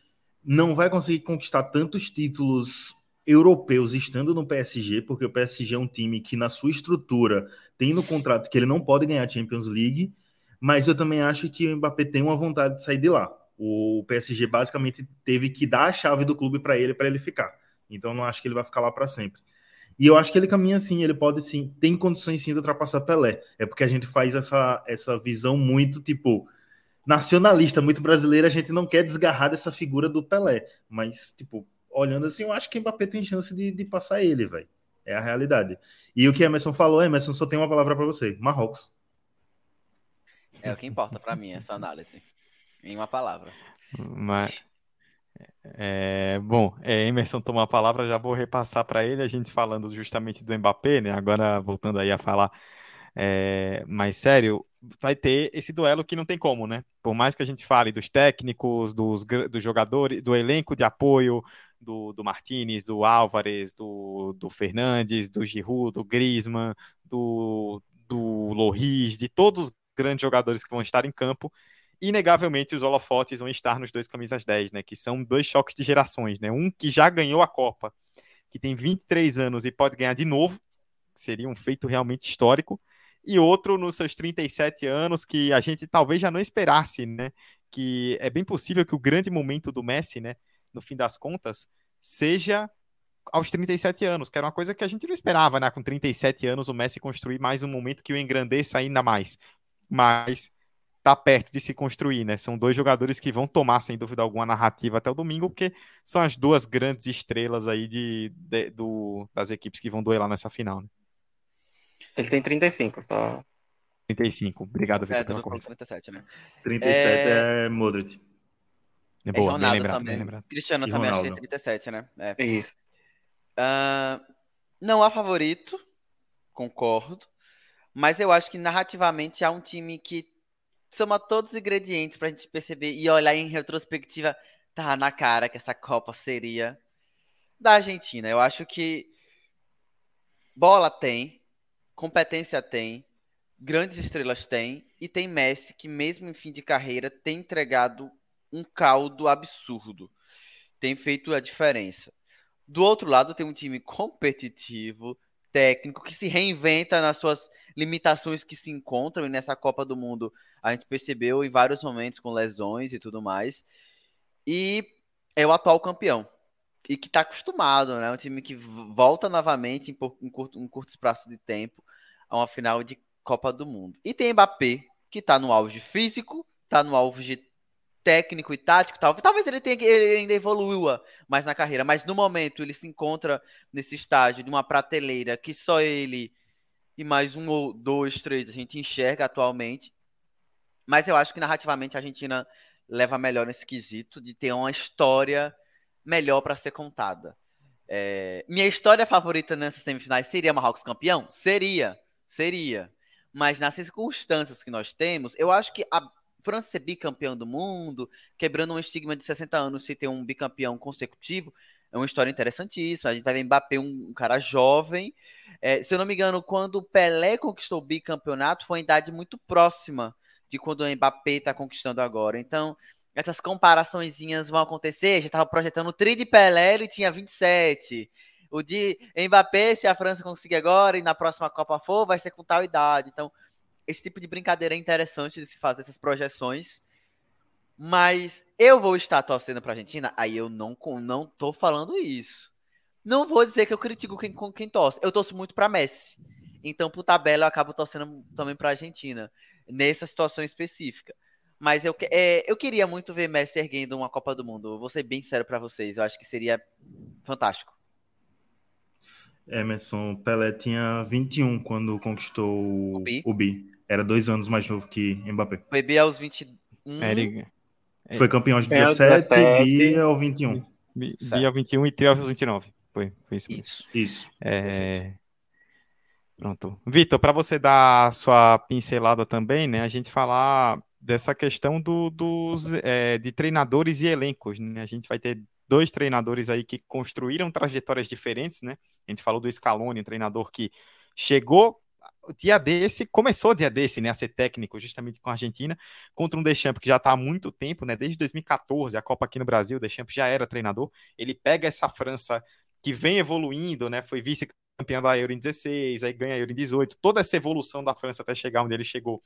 não vai conseguir conquistar tantos títulos europeus estando no PSG, porque o PSG é um time que, na sua estrutura, tem no contrato que ele não pode ganhar Champions League, mas eu também acho que o Mbappé tem uma vontade de sair de lá. O PSG basicamente teve que dar a chave do clube para ele, para ele ficar. Então não acho que ele vai ficar lá para sempre. E eu acho que ele caminha assim, ele pode sim, tem condições sim de ultrapassar Pelé. É porque a gente faz essa, essa visão muito tipo nacionalista, muito brasileira, a gente não quer desgarrar dessa figura do Pelé. Mas, tipo, olhando assim, eu acho que o Mbappé tem chance de, de passar ele, velho. É a realidade. E o que Emerson falou, Emerson, só tem uma palavra para você: Marrocos. É o que importa para mim, essa análise. Em uma palavra. Mas. É, bom, é, Emerson tomou a palavra, já vou repassar para ele, a gente falando justamente do Mbappé, né? Agora voltando aí a falar é, mais sério, vai ter esse duelo que não tem como, né? Por mais que a gente fale dos técnicos, dos, dos jogadores, do elenco de apoio, do, do Martinez, do Álvares, do, do Fernandes, do Giroud, do Griezmann, do, do Loris, de todos os grandes jogadores que vão estar em campo, inegavelmente os holofotes vão estar nos dois camisas 10, né? Que são dois choques de gerações, né? Um que já ganhou a Copa, que tem 23 anos e pode ganhar de novo, seria um feito realmente histórico, e outro nos seus 37 anos que a gente talvez já não esperasse, né? Que é bem possível que o grande momento do Messi, né, no fim das contas, seja aos 37 anos, que era uma coisa que a gente não esperava, né? Com 37 anos o Messi construir mais um momento que o engrandeça ainda mais. Mas tá perto de se construir, né? São dois jogadores que vão tomar, sem dúvida alguma, narrativa até o domingo, porque são as duas grandes estrelas aí de, de do, das equipes que vão duelar nessa final. Né? Ele tem 35, só. 35, obrigado, Vitor, É, pela do correção. 37, né? 37 é, Modric. É É boa, bem Ronaldo lembrado, também. bem lembrado. Cristiano E também, acho que Ronaldo. tem 37, né? É. Isso. Ah, não há favorito, concordo. Mas eu acho que narrativamente há um time que soma todos os ingredientes pra gente perceber e olhar em retrospectiva, tá na cara que essa Copa seria da Argentina. Eu acho que bola tem, competência tem, grandes estrelas tem, e tem Messi que, mesmo em fim de carreira, tem entregado um caldo absurdo. Tem feito a diferença. Do outro lado, tem um time competitivo, técnico, que se reinventa nas suas limitações que se encontram, e nessa Copa do Mundo a gente percebeu em vários momentos com lesões e tudo mais. E é o atual campeão. E que está acostumado, né? Um time que volta novamente em curto, um curto espaço de tempo a uma final de Copa do Mundo. E tem Mbappé, que está no auge físico, está no auge técnico e tático, talvez, talvez ele tenha ele ainda evolua mais na carreira, mas no momento ele se encontra nesse estágio de uma prateleira que só ele e mais um ou dois, três a gente enxerga atualmente. Mas eu acho que narrativamente a Argentina leva melhor nesse quesito de ter uma história melhor para ser contada. É, minha história favorita nessas semifinais seria Marrocos campeão? Seria, seria. Mas nas circunstâncias que nós temos, eu acho que a França ser bicampeão do mundo, quebrando um estigma de 60 anos sem ter um bicampeão consecutivo, é uma história interessantíssima. A gente vai ver Mbappé, um, um cara jovem. É, se eu não me engano, quando o Pelé conquistou o bicampeonato, foi em idade muito próxima de quando o Mbappé está conquistando agora. Então, essas comparaçõezinhas vão acontecer. Já estava projetando o tri de Pelé, ele tinha 27. O de Mbappé, se a França conseguir agora e na próxima Copa for, vai ser com tal idade. Então, esse tipo de brincadeira é interessante de se fazer essas projeções. Mas eu vou estar torcendo para a Argentina? Aí eu não, não tô falando isso. Não vou dizer que eu critico quem, quem torce. Eu torço muito para Messi. Então, por tabela, eu acabo torcendo também para a Argentina. Nessa situação específica. Mas eu, é, eu queria muito ver Messi erguendo uma Copa do Mundo. Vou ser bem sério para vocês. Eu acho que seria fantástico. Emerson Pelé tinha 21 quando conquistou O bi. o Bi. Era dois anos mais novo que Mbappé. O BB aos 21. É, ele. Foi campeão aos É, aos 17, 17. Bi ao 21. Bi-. Bi ao 21 e Tri aos 29. Foi, foi isso mesmo. Isso. Isso. É... Pronto. Vitor, para você dar a sua pincelada também, né? A gente falar dessa questão do, dos, é, de treinadores e elencos, né? A gente vai ter dois treinadores aí que construíram trajetórias diferentes, né? A gente falou do Scaloni, um treinador que chegou dia desse, começou dia desse, né, a ser técnico justamente com a Argentina, contra um Deschamps que já está há muito tempo, né, desde 2014, a Copa aqui no Brasil, o Deschamps já era treinador, ele pega essa França que vem evoluindo, né, foi vice-campeão da Euro em 16, aí ganha a Euro em 18, toda essa evolução da França até chegar onde ele chegou,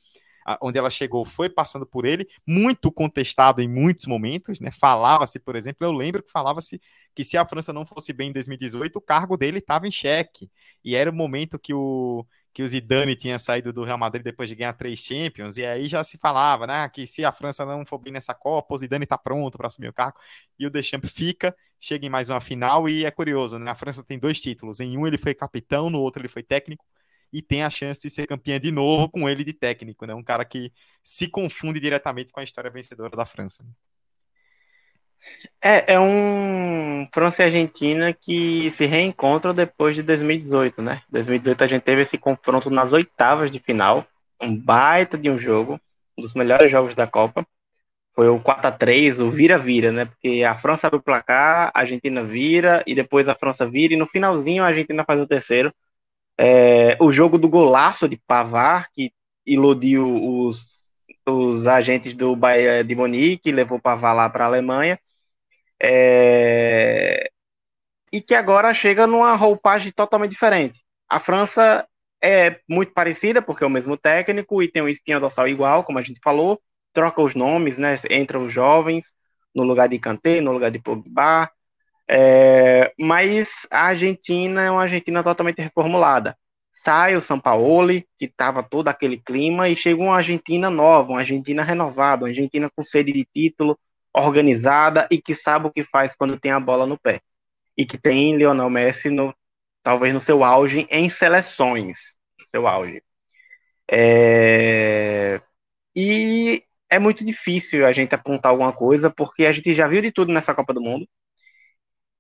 onde ela chegou foi passando por ele, muito contestado em muitos momentos, né? Falava-se, por exemplo, eu lembro que falava-se que se a França não fosse bem em 2018, o cargo dele estava em xeque. E era o momento que o que o Zidane tinha saído do Real Madrid depois de ganhar três Champions, e aí já se falava, né, que se a França não for bem nessa Copa, o Zidane está pronto para assumir o cargo, e o Deschamps fica, chega em mais uma final, e é curioso, né, a França tem dois títulos, em um ele foi capitão, no outro ele foi técnico, e tem a chance de ser campeã de novo com ele de técnico, né, um cara que se confunde diretamente com a história vencedora da França. É, é um França e Argentina que se reencontram depois de 2018, né? 2018 a gente teve esse confronto nas oitavas de final, um baita de um jogo, um dos melhores jogos da Copa. Foi o 4 a 3 o vira-vira, né? Porque a França abre o placar, a Argentina vira, e depois a França vira, e no finalzinho a Argentina faz o terceiro. É, o jogo do golaço de Pavar, que iludiu os, os agentes do Bahia de Monique, levou Pavar lá para a Alemanha. É... E que agora chega numa roupagem totalmente diferente. A França é muito parecida, porque é o mesmo técnico e tem um espinho dorsal igual, como a gente falou, troca os nomes, né? Entra os jovens no lugar de Kanté, no lugar de Pogba. É... Mas a Argentina é uma Argentina totalmente reformulada. Sai o Sampaoli, que estava todo aquele clima, e chega uma Argentina nova, uma Argentina renovada, uma Argentina com sede de título, organizada e que sabe o que faz quando tem a bola no pé. E que tem Lionel Messi no, talvez no seu auge em seleções, no seu auge. É... E é muito difícil a gente apontar alguma coisa, porque a gente já viu de tudo nessa Copa do Mundo.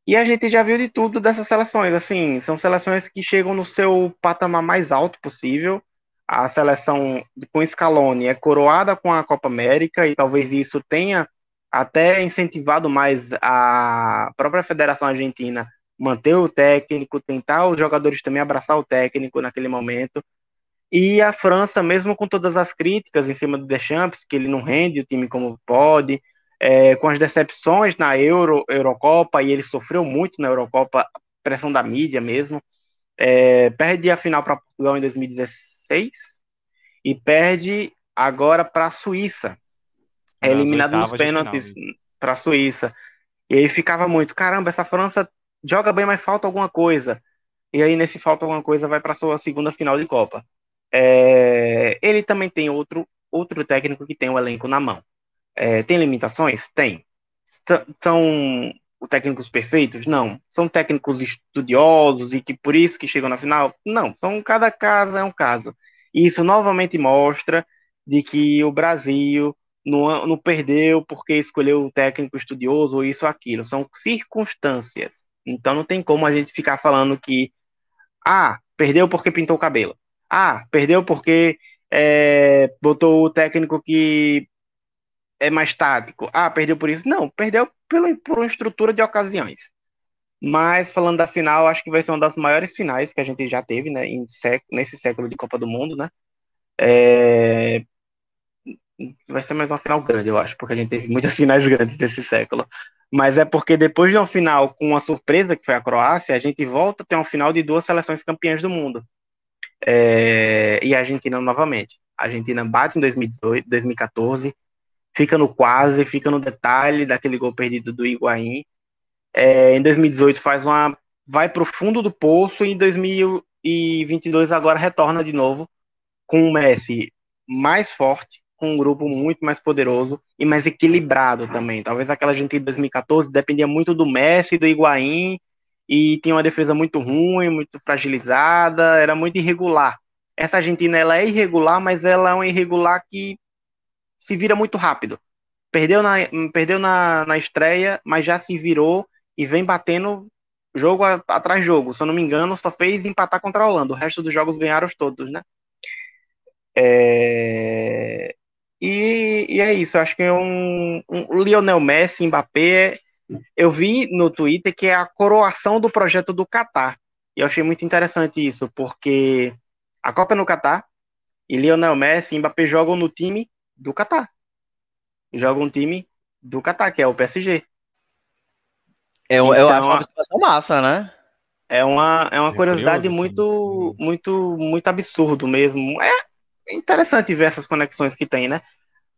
E a gente já viu de tudo dessas seleções. Assim, são seleções que chegam no seu patamar mais alto possível. A seleção com Scaloni é coroada com a Copa América e talvez isso tenha até incentivado mais a própria Federação Argentina manter o técnico, tentar os jogadores também abraçar o técnico naquele momento. E a França, mesmo com todas as críticas em cima do Deschamps, que ele não rende o time como pode, é, com as decepções na Euro, Eurocopa, e ele sofreu muito na Eurocopa, pressão da mídia mesmo, é, perde a final para Portugal em 2016 e perde agora para a Suíça, é eliminado nos pênaltis para a Suíça. E aí ficava muito, caramba, essa França joga bem, mas falta alguma coisa. E aí nesse falta alguma coisa vai para sua segunda final de Copa. É... Ele também tem outro outro técnico que tem o elenco na mão. É... Tem limitações? Tem. São técnicos perfeitos? Não. São técnicos estudiosos e que por isso que chegam na final? Não. São cada caso é um caso. E isso novamente mostra de que o Brasil não, não perdeu porque escolheu um técnico estudioso ou isso ou aquilo. São circunstâncias. Então não tem como a gente ficar falando que ah, perdeu porque pintou o cabelo. Ah, perdeu porque é, botou o técnico que é mais tático. Ah, perdeu por isso. Não, perdeu pelo, por uma estrutura de ocasiões. Mas falando da final, acho que vai ser uma das maiores finais que a gente já teve, né, século, nesse século de Copa do Mundo, né? É, vai ser mais uma final grande, eu acho, porque a gente teve muitas finais grandes desse século. Mas é porque depois de uma final com uma surpresa que foi a Croácia, a gente volta a ter uma final de duas seleções campeãs do mundo. É... e a Argentina novamente. A Argentina bate em 2018, 2014, fica no quase, fica no detalhe daquele gol perdido do Higuaín. É... em 2018 faz uma vai para o fundo do poço e em 2022 agora retorna de novo com o Messi mais forte, com um grupo muito mais poderoso e mais equilibrado também. Talvez aquela gente de 2014 dependia muito do Messi, do Higuaín, e tinha uma defesa muito ruim, muito fragilizada, era muito irregular. Essa Argentina ela é irregular, mas ela é um irregular que se vira muito rápido. Perdeu na, perdeu na, na estreia, mas já se virou e vem batendo jogo atrás de jogo. Se eu não me engano, só fez empatar contra a Holanda. O resto dos jogos ganharam todos, né? É... E, e é isso, acho que é um, um Lionel Messi, Mbappé, eu vi no Twitter que é a coroação do projeto do Catar. E eu achei muito interessante isso, porque a Copa é no Catar e Lionel Messi e Mbappé jogam no time do Catar. Jogam um time do Catar, que é o PSG. É, então, eu acho uma situação massa, né? É uma, é uma é curiosidade curioso, muito, assim. muito, muito absurdo mesmo. É interessante ver essas conexões que tem, né?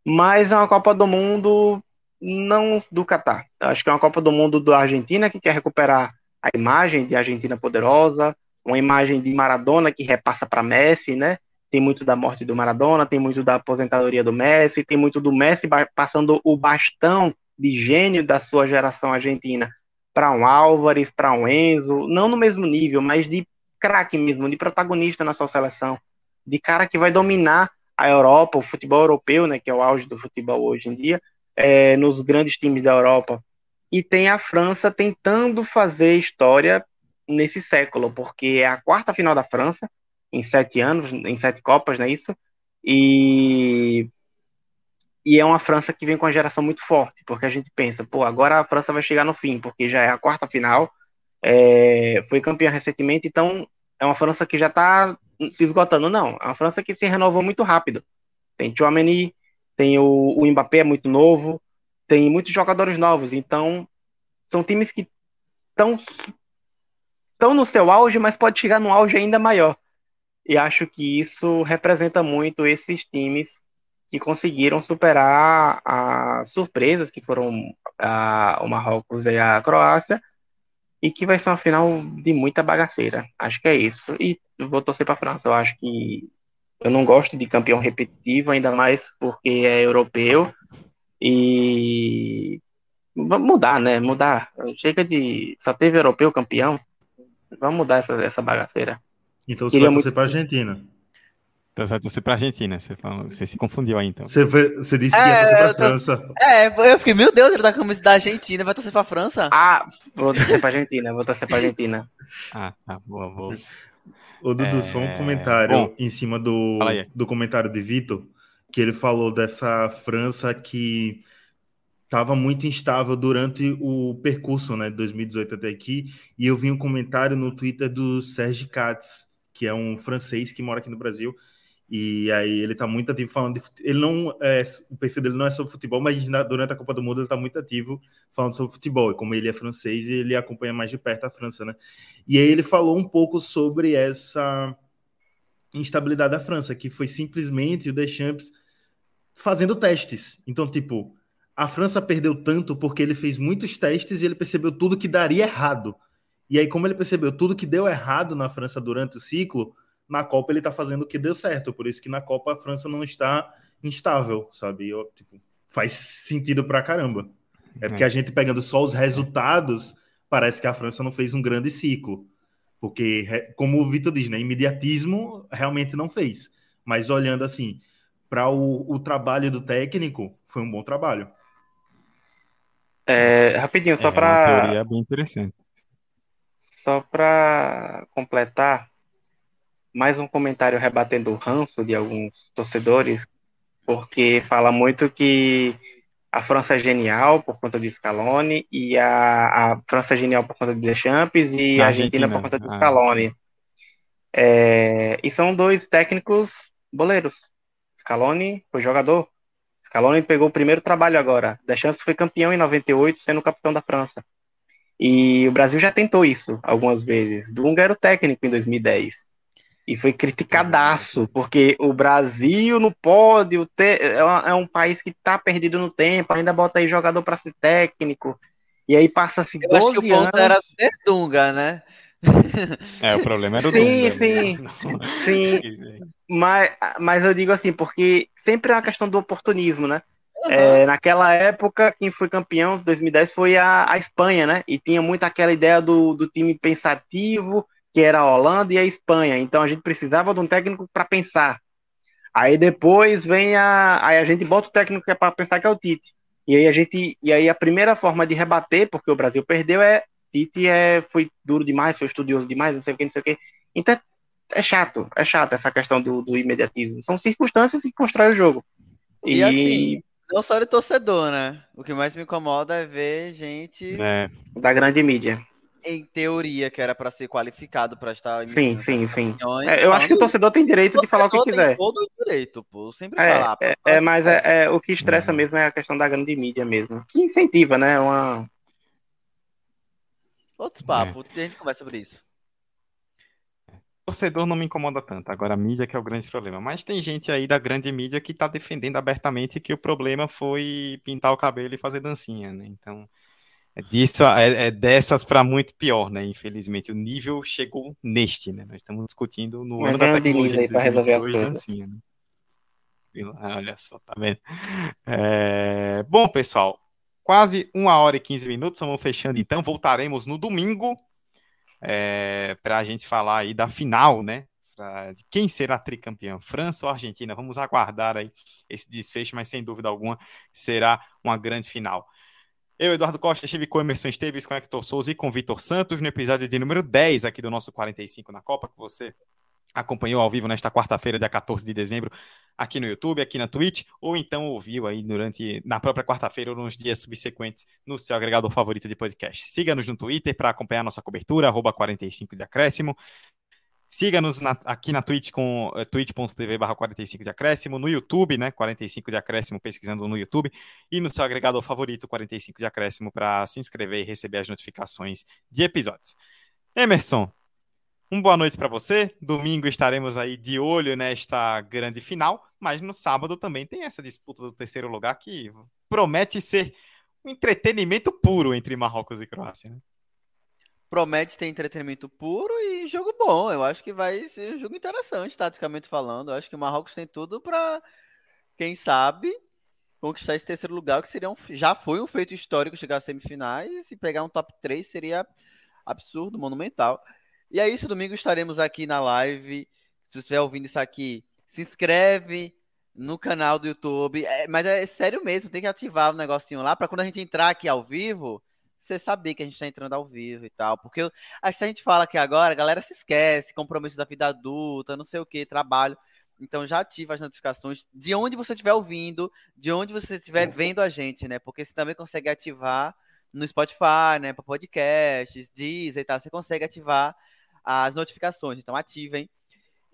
Mas é uma Copa do Mundo não do Catar. Acho que é uma Copa do Mundo da Argentina que quer recuperar a imagem de Argentina poderosa, uma imagem de Maradona que repassa para Messi, né? Tem muito da morte do Maradona, tem muito da aposentadoria do Messi, tem muito do Messi passando o bastão de gênio da sua geração argentina para um Álvares, para um Enzo, não no mesmo nível, mas de craque mesmo, de protagonista na sua seleção, de cara que vai dominar a Europa, o futebol europeu, né, que é o auge do futebol hoje em dia, é, nos grandes times da Europa. E tem a França tentando fazer história nesse século, porque é a quarta final da França em sete anos, em sete Copas, não é isso? E e é uma França que vem com uma geração muito forte, porque a gente pensa, pô, agora a França vai chegar no fim, porque já é a quarta final, é, foi campeã recentemente, então é uma França que já está se esgotando. Não, é uma França que se renovou muito rápido. Tem Chouameni, tem o, o Mbappé é muito novo, tem muitos jogadores novos, então são times que estão estão no seu auge, mas pode chegar num auge ainda maior. E acho que isso representa muito esses times que conseguiram superar as surpresas que foram a, o Marrocos e a Croácia e que vai ser uma final de muita bagaceira. Acho que é isso. E vou torcer para a França. Eu acho que eu não gosto de campeão repetitivo, ainda mais porque é europeu. E vamos mudar, né? Mudar. Chega de. Só teve europeu campeão. Vamos mudar essa, essa bagaceira. Então você Queria vai torcer muito... para a Argentina. Então você vai torcer pra Argentina. Você, falou, você se confundiu aí, então. Você, foi, você disse que é, ia torcer pra tô... França. É, eu fiquei, meu Deus, ele tá com a camisa da Argentina, vai torcer pra França? Ah, vou torcer pra Argentina, vou torcer pra Argentina. ah, tá, boa, boa. Ô, Dudu, é... só um comentário Bom, em cima do, do comentário de Vitor, que ele falou dessa França que estava muito instável durante o percurso, né, de 2018 até aqui, e eu vi um comentário no Twitter do Serge Katz, que é um francês que mora aqui no Brasil, e aí ele tá muito ativo falando de ele não é, o perfil dele não é sobre futebol, mas na, durante a Copa do Mundo ele tá muito ativo falando sobre futebol. E como ele é francês, ele acompanha mais de perto a França, né? E aí ele falou um pouco sobre essa instabilidade da França, que foi simplesmente o Deschamps fazendo testes. Então, tipo, a França perdeu tanto porque ele fez muitos testes e ele percebeu tudo que daria errado. E aí, como ele percebeu tudo que deu errado na França durante o ciclo, na Copa ele tá fazendo o que deu certo, por isso que na Copa a França não está instável, sabe? Eu, tipo, faz sentido pra caramba. É porque a gente pegando só os resultados, parece que a França não fez um grande ciclo. Porque, como o Vitor diz, né, imediatismo realmente não fez. Mas olhando assim, para o, o, trabalho do técnico, foi um bom trabalho. É, rapidinho, só é, para. teoria bem interessante. Só para completar, mais um comentário rebatendo o ranço de alguns torcedores, porque fala muito que a França é genial por conta de Scaloni e a, a França é genial por conta de Deschamps e a, Argentina, Argentina, por conta de ah. Scaloni. É, e são dois técnicos boleiros. Scaloni foi jogador. Scaloni pegou o primeiro trabalho agora. Deschamps foi campeão em 98, sendo capitão da França. E o Brasil já tentou isso algumas vezes. Dunga era o técnico em 2010. E foi criticadaço, porque o Brasil não pode, é, é um país que está perdido no tempo, ainda bota aí jogador para ser técnico, e aí passa-se 12 anos... acho que o ponto era ser Dunga, né? É, o problema era o sim, Dunga. Sim, né? sim, sim. Mas, mas eu digo assim, porque sempre é uma questão do oportunismo, né? Uhum. É, naquela época, quem foi campeão, 2010, foi a, a Espanha, né? E tinha muito aquela ideia do, do time pensativo, que era a Holanda e a Espanha. Então a gente precisava de um técnico para pensar. Aí depois vem a. Aí a gente bota o técnico que é para pensar que é o Tite. E aí a gente. E aí a primeira forma de rebater, porque o Brasil perdeu, é Tite é, foi duro demais, foi estudioso demais, não sei o que, não sei o que. Então é chato, é chato essa questão do, do imediatismo. São circunstâncias que constroem o jogo. E, e assim, não só de torcedor, né? O que mais me incomoda é ver gente É. Da grande mídia. em teoria que era para ser qualificado para estar Sim, sim, sim. É, eu acho que o torcedor tem direito de falar o que quiser. todo o direito, pô. Sempre É, falar. pô, é, é, mas é, é, o que estressa mesmo é a questão da grande mídia mesmo. Que incentiva, né? Uma... Outros papos, a gente conversa sobre isso. Torcedor não me incomoda tanto, agora a mídia que é o grande problema. Mas tem gente aí da grande mídia que tá defendendo abertamente que o problema foi pintar o cabelo e fazer dancinha, né? Então, é disso, é, é dessas para muito pior, né? Infelizmente, o nível chegou neste, né? Nós estamos discutindo no Uma ano da tecnologia pra resolver as 2022, coisas. dancinha, né? Olha só, tá vendo? É, Bom, pessoal, quase uma hora e 15 minutos, vamos fechando então. Voltaremos no domingo para a gente falar aí da final, né? Pra- de quem será tricampeão, França ou Argentina? Vamos aguardar aí esse desfecho, mas sem dúvida alguma será uma grande final. Eu, Eduardo Costa, estive com Emerson Esteves, com Hector Souza e com Vitor Santos no episódio de número 10 aqui do nosso 45 na Copa, que você acompanhou ao vivo nesta quarta-feira, dia 14 de dezembro, aqui no YouTube, aqui na Twitch, ou então ouviu aí durante na própria quarta-feira ou nos dias subsequentes no seu agregador favorito de podcast. Siga-nos no Twitter para acompanhar nossa cobertura, arroba 45 de acréscimo. Siga-nos aqui na Twitch com uh, twitch.tv barra 45 de acréscimo, no YouTube, né, 45 de acréscimo, pesquisando no YouTube, e no seu agregador favorito, 45 de acréscimo, para se inscrever e receber as notificações de episódios. Emerson, um boa noite para você. Domingo estaremos aí de olho nesta grande final, mas no sábado também tem essa disputa do terceiro lugar que promete ser um entretenimento puro entre Marrocos e Croácia. Né? Promete ter entretenimento puro e jogo bom. Eu acho que vai ser um jogo interessante, taticamente falando. Eu acho que o Marrocos tem tudo para, quem sabe, conquistar esse terceiro lugar, que seria um, já foi um feito histórico chegar às semifinais e pegar um top 3 seria absurdo, monumental. E é isso, domingo estaremos aqui na live. Se você estiver ouvindo isso aqui, se inscreve no canal do YouTube. É, mas é sério mesmo, tem que ativar o negocinho lá para quando a gente entrar aqui ao vivo, você saber que a gente está entrando ao vivo e tal. Porque a gente fala aqui agora, a galera se esquece, compromisso da vida adulta, não sei o que, trabalho. Então já ativa as notificações de onde você estiver ouvindo, de onde você estiver vendo a gente, né? Porque você também consegue ativar no Spotify, né? Para podcasts, Deezer e tal. Você consegue ativar as notificações. Então ativem.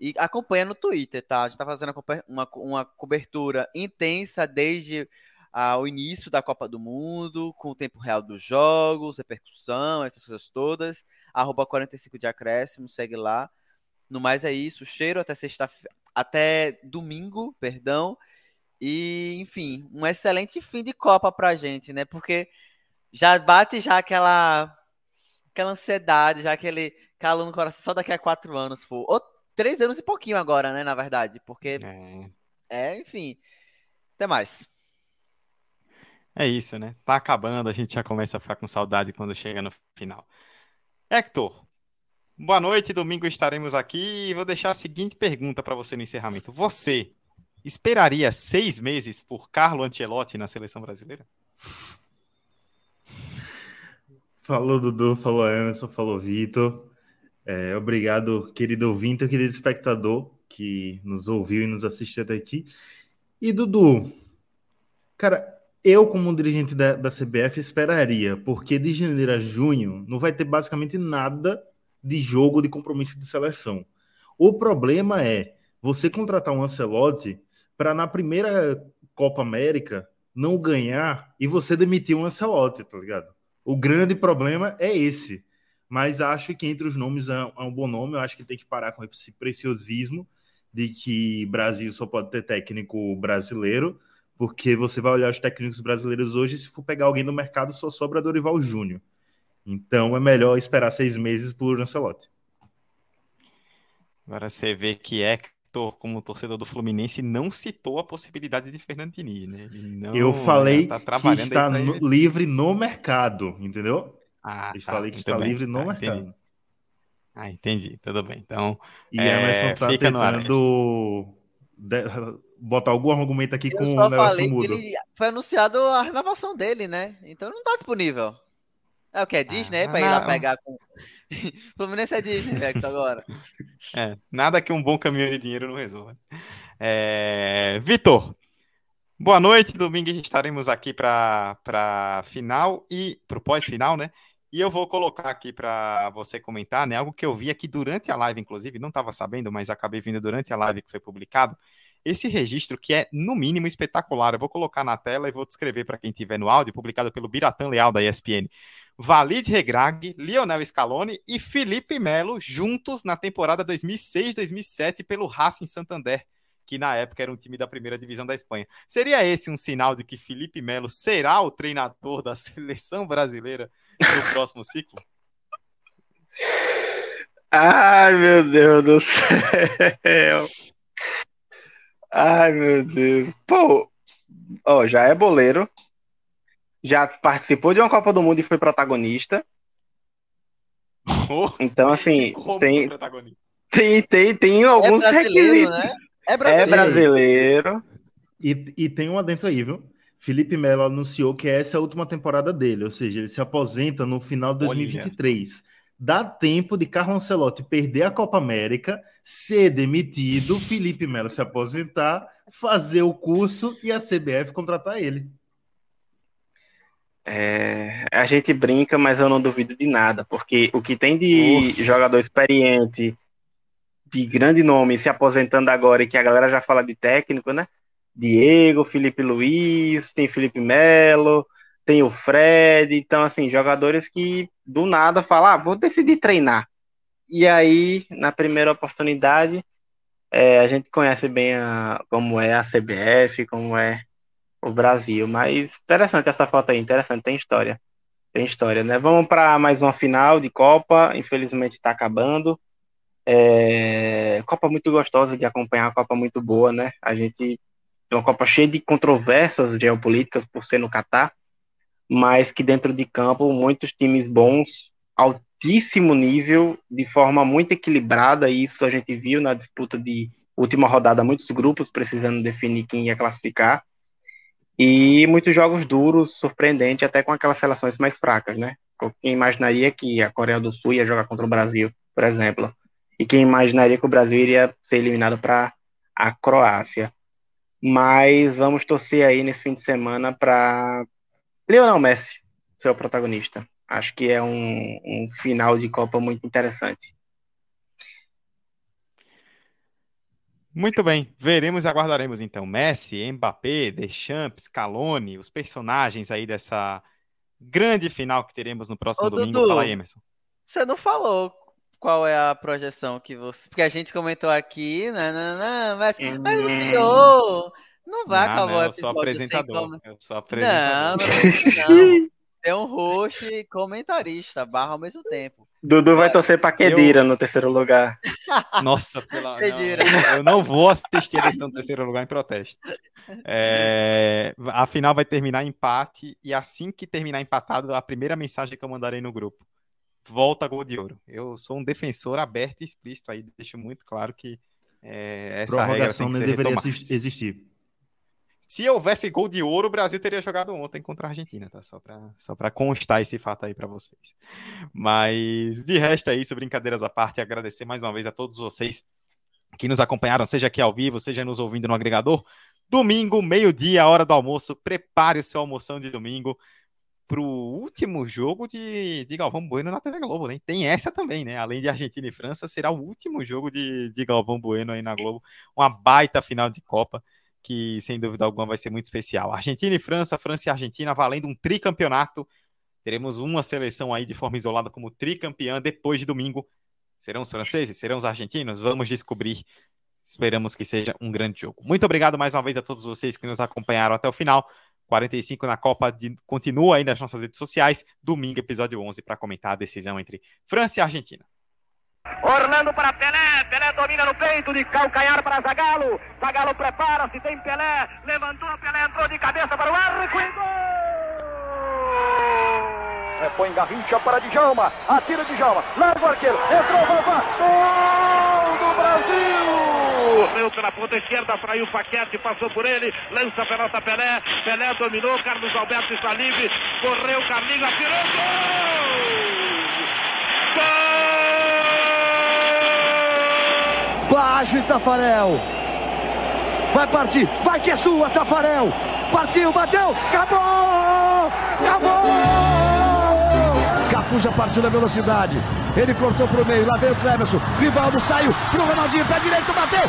E acompanha no Twitter, tá? A gente tá fazendo uma, uma cobertura intensa desde ah, o início da Copa do Mundo, com o tempo real dos jogos, repercussão, essas coisas todas. Arroba 45 de acréscimo, segue lá. No mais é isso, cheiro até sexta até domingo, perdão. E, enfim, um excelente fim de Copa pra gente, né? Porque já bate já aquela aquela ansiedade, já aquele calor no coração só daqui a quatro anos, pô. Ou três anos e pouquinho agora, né, na verdade, porque É, é enfim. Até mais. é isso, né? Tá acabando, a gente já começa a ficar com saudade quando chega no final. Hector, boa noite. Domingo estaremos aqui e vou deixar a seguinte pergunta para você no encerramento. Você esperaria seis meses por Carlo Ancelotti na seleção brasileira? Falou Dudu, falou Emerson, falou Vitor. É, obrigado, querido ouvinte, querido espectador que nos ouviu e nos assistiu até aqui. E Dudu, cara, eu como dirigente da, da CBF esperaria, porque de janeiro a junho não vai ter basicamente nada de jogo de compromisso de seleção. O problema é você contratar um Ancelotti para na primeira Copa América não ganhar e você demitir um Ancelotti, tá ligado? O grande problema é esse. Mas acho que entre os nomes é um, é um bom nome. Eu acho que tem que parar com esse preciosismo de que Brasil só pode ter técnico brasileiro, porque você vai olhar os técnicos brasileiros hoje, se for pegar alguém no mercado, só sobra Dorival Júnior. Então é melhor esperar seis meses por Ancelotti. Agora você vê que Hector, como torcedor do Fluminense, não citou a possibilidade de Fernando Diniz, né? Não, Eu falei tá que está no- livre no mercado, entendeu? Ah, Eu tá, falei que está bem. livre no Ah, mercado. entendi. Ah, entendi. Tudo bem. Então, E É, Emerson tá fica ar, tentando de- botar algum argumento aqui com Eu o só negócio falei que mudo. ele foi anunciado a renovação dele, né? Então não tá disponível. É o que? É Disney, Ah, pra ir lá pegar com. Fluminense é Disney, Hector, agora. é, nada que um bom caminhão de dinheiro não resolva. É, Vitor, Boa noite, domingo estaremos aqui para a final e para o pós-final, né? E eu vou colocar aqui para você comentar, né? Algo que eu vi aqui durante a live, inclusive, não estava sabendo, mas acabei vindo durante a live que foi publicado. Esse registro que é, no mínimo, espetacular. Eu vou colocar na tela e vou descrever para quem estiver no áudio, publicado pelo Biratan Leal da ESPN. Valide Regrag, Lionel Scaloni e Felipe Melo juntos na temporada 2006-2007 pelo Racing Santander que na época era um time da primeira divisão da Espanha. Seria esse um sinal de que Felipe Melo será o treinador da seleção brasileira no próximo ciclo? Ai, meu Deus do céu. Ai, meu Deus. Pô, ó, já é boleiro. Já participou de uma Copa do Mundo e foi protagonista. Oh, então, assim, tem, tem, tem, tem alguns é requisitos. Né? É brasileiro. É brasileiro. E, e tem um adentro aí, viu? Felipe Melo anunciou que essa é a última temporada dele, ou seja, ele se aposenta no final de 2023. Olha. Dá tempo de Carlos Ancelotti perder a Copa América, ser demitido, Felipe Melo se aposentar, fazer o curso e a CBF contratar ele. É, a gente brinca, mas eu não duvido de nada, porque o que tem de Uf. jogador experiente de grande nome se aposentando agora e que a galera já fala de técnico, né? Diego, Felipe Luiz, tem Felipe Melo, tem o Fred, então assim, jogadores que do nada falam, ah, vou decidir treinar. E aí, na primeira oportunidade, é, a gente conhece bem a, como é a CBF, como é o Brasil, mas interessante essa foto aí, interessante, tem história. Tem história, né? Vamos para mais uma final de Copa, infelizmente está acabando. É, Copa muito gostosa de acompanhar, Copa muito boa, né? A gente é uma Copa cheia de controvérsias geopolíticas por ser no Catar, mas que dentro de campo muitos times bons, altíssimo nível, de forma muito equilibrada. E isso a gente viu na disputa de última rodada, muitos grupos precisando definir quem ia classificar. E muitos jogos duros, surpreendente, até com aquelas seleções mais fracas, né? Quem imaginaria que a Coreia do Sul ia jogar contra o Brasil, por exemplo? E quem imaginaria que o Brasil iria ser eliminado para a Croácia. Mas vamos torcer aí nesse fim de semana para Lionel Messi ser o protagonista. Acho que é um, um final de Copa muito interessante. Muito bem, veremos e aguardaremos então. Messi, Mbappé, Deschamps, Scaloni, os personagens aí dessa grande final que teremos no próximo Ô, domingo. Dudu, Fala aí, Emerson. Você não falou qual é a projeção que você. Porque a gente comentou aqui, não, não, não, mas, mas o senhor não vai não, acabar não, o episódio. Eu sou apresentador. Eu sou apresentador. Não, não, não. É um host e comentarista, barra ao mesmo tempo. Dudu vai torcer para Kedira eu... no terceiro lugar. Nossa, pela... não, eu não vou assistir a eleição no terceiro lugar em protesto. É... A final vai terminar empate e assim que terminar empatado, a primeira mensagem que eu mandarei no grupo volta gol de ouro. Eu sou um defensor aberto e explícito aí, deixo muito claro que é, essa regra tem deveria existir. Se houvesse gol de ouro, o Brasil teria jogado ontem contra a Argentina, tá? Só para só pra constar esse fato aí para vocês. Mas de resto é isso, brincadeiras à parte, agradecer mais uma vez a todos vocês que nos acompanharam, seja aqui ao vivo, seja nos ouvindo no agregador. Domingo, meio-dia, hora do almoço, prepare o seu almoção de domingo pro último jogo de, de Galvão Bueno na TV Globo, né? Tem essa também, né? Além de Argentina e França, será o último jogo de, de Galvão Bueno aí na Globo. Uma baita final de Copa, que sem dúvida alguma vai ser muito especial. Argentina e França, França e Argentina valendo um tricampeonato. Teremos uma seleção aí de forma isolada como tricampeã depois de domingo. Serão os franceses? Serão os argentinos? Vamos descobrir. Esperamos que seja um grande jogo. Muito obrigado mais uma vez a todos vocês que nos acompanharam até o final. 45 na Copa de, continua aí nas nossas redes sociais. Domingo, episódio 11, para comentar a decisão entre França e Argentina. Orlando para Pelé, Pelé domina no peito de calcanhar para Zagalo. Zagalo prepara-se, tem Pelé, levantou, Pelé entrou de cabeça para o arco e gol! É, põe Garrincha para Djalma, atira Djalma, larga o arqueiro, entrou, Vavá, gol do Brasil! Correu pela ponta esquerda, fraiu o Paquete, passou por ele, lança a pelota Pelé, Pelé dominou, Carlos Alberto está livre, correu, Carlinhos, atirou, gol! Gol! Baixo Itafarel! Vai partir, vai que é sua, Tafarel. Partiu, bateu, acabou! Acabou! Cafu já partiu na velocidade. Ele cortou pro meio, lá veio o Clemerson. Rivaldo saiu pro Ronaldinho, pé direito, bateu.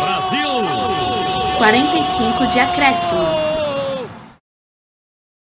Brasil! 45 de acréscimo.